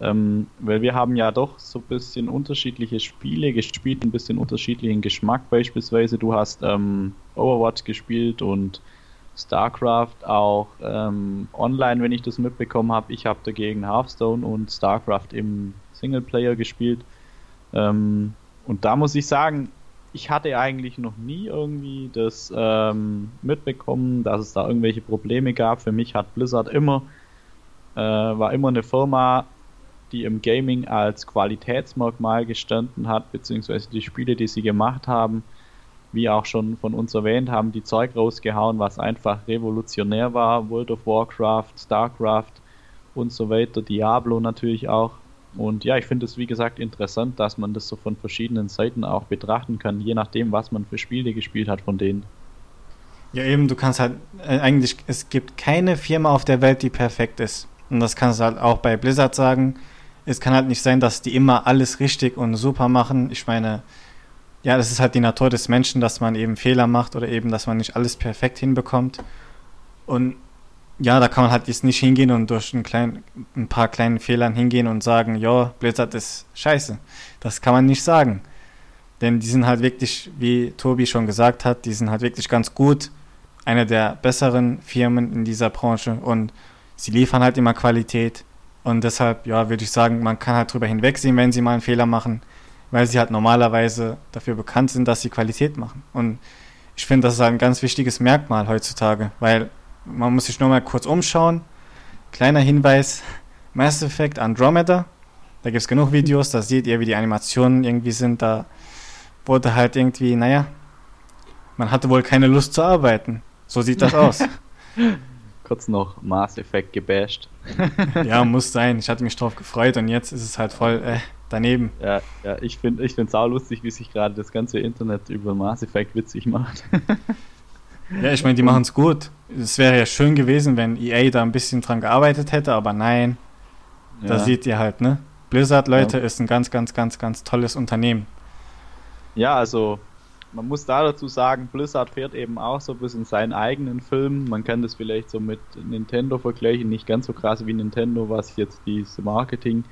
ähm, weil wir haben ja doch so ein bisschen unterschiedliche Spiele gespielt, ein bisschen unterschiedlichen Geschmack beispielsweise. Du hast ähm, Overwatch gespielt und StarCraft auch ähm, online, wenn ich das mitbekommen habe. Ich habe dagegen Hearthstone und StarCraft im Singleplayer gespielt. Ähm, und da muss ich sagen, ich hatte eigentlich noch nie irgendwie das ähm, mitbekommen, dass es da irgendwelche Probleme gab. Für mich hat Blizzard immer, äh, war immer eine Firma, die im Gaming als Qualitätsmerkmal gestanden hat, beziehungsweise die Spiele, die sie gemacht haben, wie auch schon von uns erwähnt, haben die Zeug rausgehauen, was einfach revolutionär war. World of Warcraft, StarCraft und so weiter, Diablo natürlich auch. Und ja, ich finde es wie gesagt interessant, dass man das so von verschiedenen Seiten auch betrachten kann, je nachdem, was man für Spiele gespielt hat von denen. Ja, eben, du kannst halt, äh, eigentlich, es gibt keine Firma auf der Welt, die perfekt ist. Und das kannst du halt auch bei Blizzard sagen. Es kann halt nicht sein, dass die immer alles richtig und super machen. Ich meine, ja, das ist halt die Natur des Menschen, dass man eben Fehler macht oder eben, dass man nicht alles perfekt hinbekommt. Und ja, da kann man halt jetzt nicht hingehen und durch ein, klein, ein paar kleinen Fehlern hingehen und sagen, ja, Blizzard ist scheiße. Das kann man nicht sagen. Denn die sind halt wirklich, wie Tobi schon gesagt hat, die sind halt wirklich ganz gut. Eine der besseren Firmen in dieser Branche und sie liefern halt immer Qualität. Und deshalb, ja, würde ich sagen, man kann halt drüber hinwegsehen, wenn sie mal einen Fehler machen weil sie halt normalerweise dafür bekannt sind, dass sie Qualität machen. Und ich finde, das ist halt ein ganz wichtiges Merkmal heutzutage, weil man muss sich nur mal kurz umschauen. Kleiner Hinweis, Mass Effect Andromeda, da gibt es genug Videos, da seht ihr, wie die Animationen irgendwie sind, da wurde halt irgendwie, naja, man hatte wohl keine Lust zu arbeiten. So sieht das aus. Kurz noch Mass Effect gebasht. ja, muss sein. Ich hatte mich drauf gefreut und jetzt ist es halt voll, äh, daneben. Ja, ja ich finde ich es auch lustig, wie sich gerade das ganze Internet über Mass Effect witzig macht. ja, ich meine, die machen es gut. Es wäre ja schön gewesen, wenn EA da ein bisschen dran gearbeitet hätte, aber nein. Ja. Da seht ihr halt, ne? Blizzard, Leute, ja. ist ein ganz, ganz, ganz, ganz tolles Unternehmen. Ja, also man muss da dazu sagen, Blizzard fährt eben auch so ein bisschen seinen eigenen Film. Man kann das vielleicht so mit Nintendo vergleichen, nicht ganz so krass wie Nintendo, was jetzt diese Marketing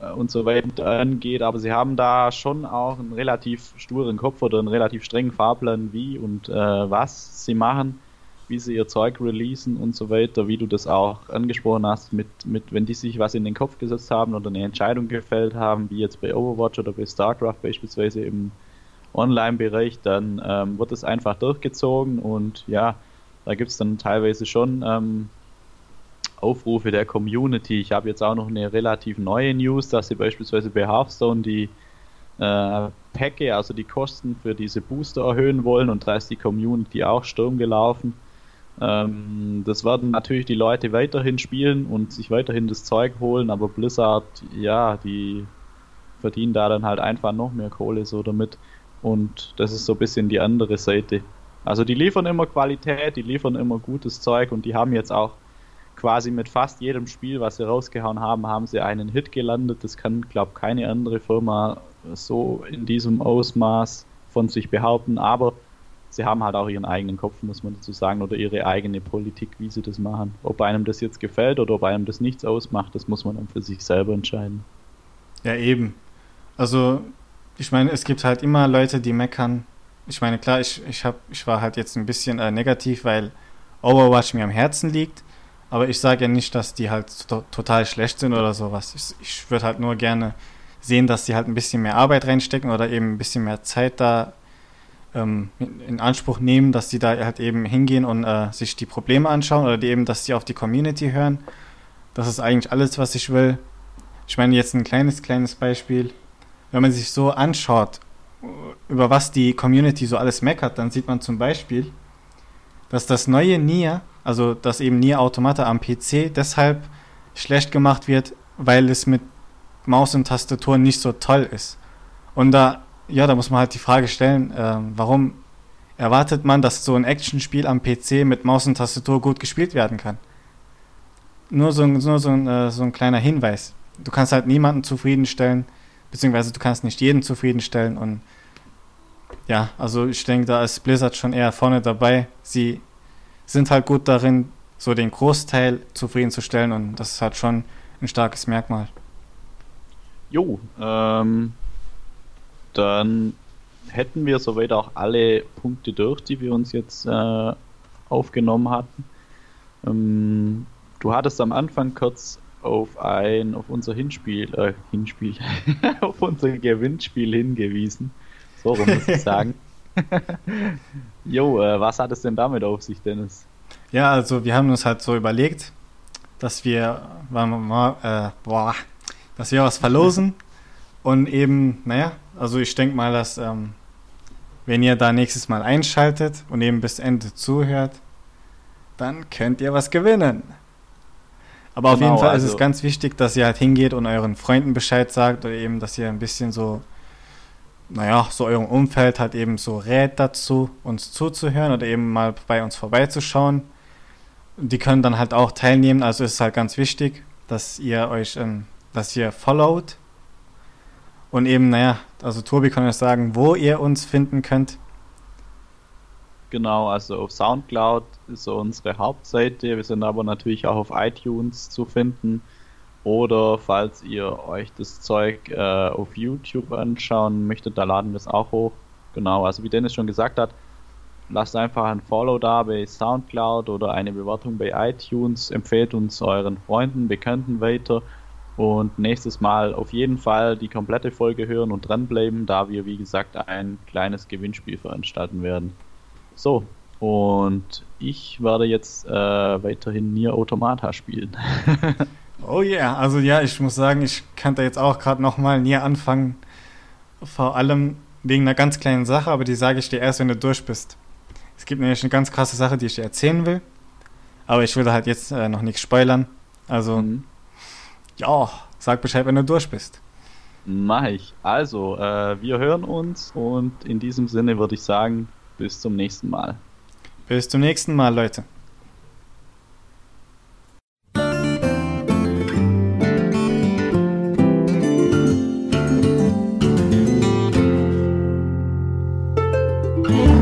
und so weiter angeht, aber sie haben da schon auch einen relativ sturen Kopf oder einen relativ strengen Fahrplan, wie und äh, was sie machen, wie sie ihr Zeug releasen und so weiter, wie du das auch angesprochen hast, mit, mit wenn die sich was in den Kopf gesetzt haben oder eine Entscheidung gefällt haben, wie jetzt bei Overwatch oder bei StarCraft beispielsweise im Online-Bereich, dann ähm, wird es einfach durchgezogen und ja, da gibt es dann teilweise schon ähm, Aufrufe der Community. Ich habe jetzt auch noch eine relativ neue News, dass sie beispielsweise bei Hearthstone die äh, Päcke, also die Kosten für diese Booster erhöhen wollen und da ist die Community auch Sturm gelaufen. Ähm, das werden natürlich die Leute weiterhin spielen und sich weiterhin das Zeug holen, aber Blizzard, ja, die verdienen da dann halt einfach noch mehr Kohle so damit und das ist so ein bisschen die andere Seite. Also die liefern immer Qualität, die liefern immer gutes Zeug und die haben jetzt auch quasi mit fast jedem Spiel, was sie rausgehauen haben, haben sie einen Hit gelandet. Das kann, glaube ich, keine andere Firma so in diesem Ausmaß von sich behaupten. Aber sie haben halt auch ihren eigenen Kopf, muss man dazu sagen, oder ihre eigene Politik, wie sie das machen. Ob einem das jetzt gefällt oder ob einem das nichts ausmacht, das muss man dann für sich selber entscheiden. Ja, eben. Also, ich meine, es gibt halt immer Leute, die meckern. Ich meine, klar, ich, ich, hab, ich war halt jetzt ein bisschen äh, negativ, weil Overwatch mir am Herzen liegt. Aber ich sage ja nicht, dass die halt to total schlecht sind oder sowas. Ich, ich würde halt nur gerne sehen, dass sie halt ein bisschen mehr Arbeit reinstecken oder eben ein bisschen mehr Zeit da ähm, in Anspruch nehmen, dass sie da halt eben hingehen und äh, sich die Probleme anschauen oder die eben, dass sie auf die Community hören. Das ist eigentlich alles, was ich will. Ich meine jetzt ein kleines, kleines Beispiel. Wenn man sich so anschaut, über was die Community so alles meckert, dann sieht man zum Beispiel, dass das neue Nier also, dass eben Nier Automata am PC deshalb schlecht gemacht wird, weil es mit Maus und Tastatur nicht so toll ist. Und da, ja, da muss man halt die Frage stellen, äh, warum erwartet man, dass so ein Actionspiel am PC mit Maus und Tastatur gut gespielt werden kann? Nur so, nur so, äh, so ein kleiner Hinweis. Du kannst halt niemanden zufriedenstellen, beziehungsweise du kannst nicht jeden zufriedenstellen und ja, also ich denke, da ist Blizzard schon eher vorne dabei. Sie sind halt gut darin, so den Großteil zufriedenzustellen und das ist halt schon ein starkes Merkmal. Jo, ähm, dann hätten wir soweit auch alle Punkte durch, die wir uns jetzt äh, aufgenommen hatten. Ähm, du hattest am Anfang kurz auf ein, auf unser Hinspiel, äh, Hinspiel, auf unser Gewinnspiel hingewiesen. So rum muss ich sagen. jo, äh, was hat es denn damit auf sich, Dennis? Ja, also wir haben uns halt so überlegt, dass wir, äh, boah, dass wir was verlosen. Und eben, naja, also ich denke mal, dass ähm, wenn ihr da nächstes Mal einschaltet und eben bis Ende zuhört, dann könnt ihr was gewinnen. Aber genau, auf jeden Fall also ist es also ganz wichtig, dass ihr halt hingeht und euren Freunden Bescheid sagt oder eben, dass ihr ein bisschen so, naja, so eurem Umfeld halt eben so rät dazu, uns zuzuhören oder eben mal bei uns vorbeizuschauen. Die können dann halt auch teilnehmen, also ist es halt ganz wichtig, dass ihr euch, ähm, dass ihr followt und eben, naja, also Tobi kann euch sagen, wo ihr uns finden könnt. Genau, also auf Soundcloud ist so unsere Hauptseite. Wir sind aber natürlich auch auf iTunes zu finden. Oder falls ihr euch das Zeug äh, auf YouTube anschauen möchtet, da laden wir es auch hoch. Genau, also wie Dennis schon gesagt hat, lasst einfach ein Follow da bei Soundcloud oder eine Bewertung bei iTunes. Empfehlt uns euren Freunden, Bekannten weiter. Und nächstes Mal auf jeden Fall die komplette Folge hören und dranbleiben, da wir, wie gesagt, ein kleines Gewinnspiel veranstalten werden. So, und ich werde jetzt äh, weiterhin Nier Automata spielen. oh yeah, also ja, ich muss sagen, ich kann da jetzt auch gerade nochmal Nier anfangen. Vor allem wegen einer ganz kleinen Sache, aber die sage ich dir erst, wenn du durch bist. Es gibt nämlich eine ganz krasse Sache, die ich dir erzählen will. Aber ich will halt jetzt äh, noch nichts spoilern. Also, mhm. ja, sag Bescheid, wenn du durch bist. Mach ich. Also, äh, wir hören uns und in diesem Sinne würde ich sagen, bis zum nächsten Mal. Bis zum nächsten Mal, Leute. Mm-hmm.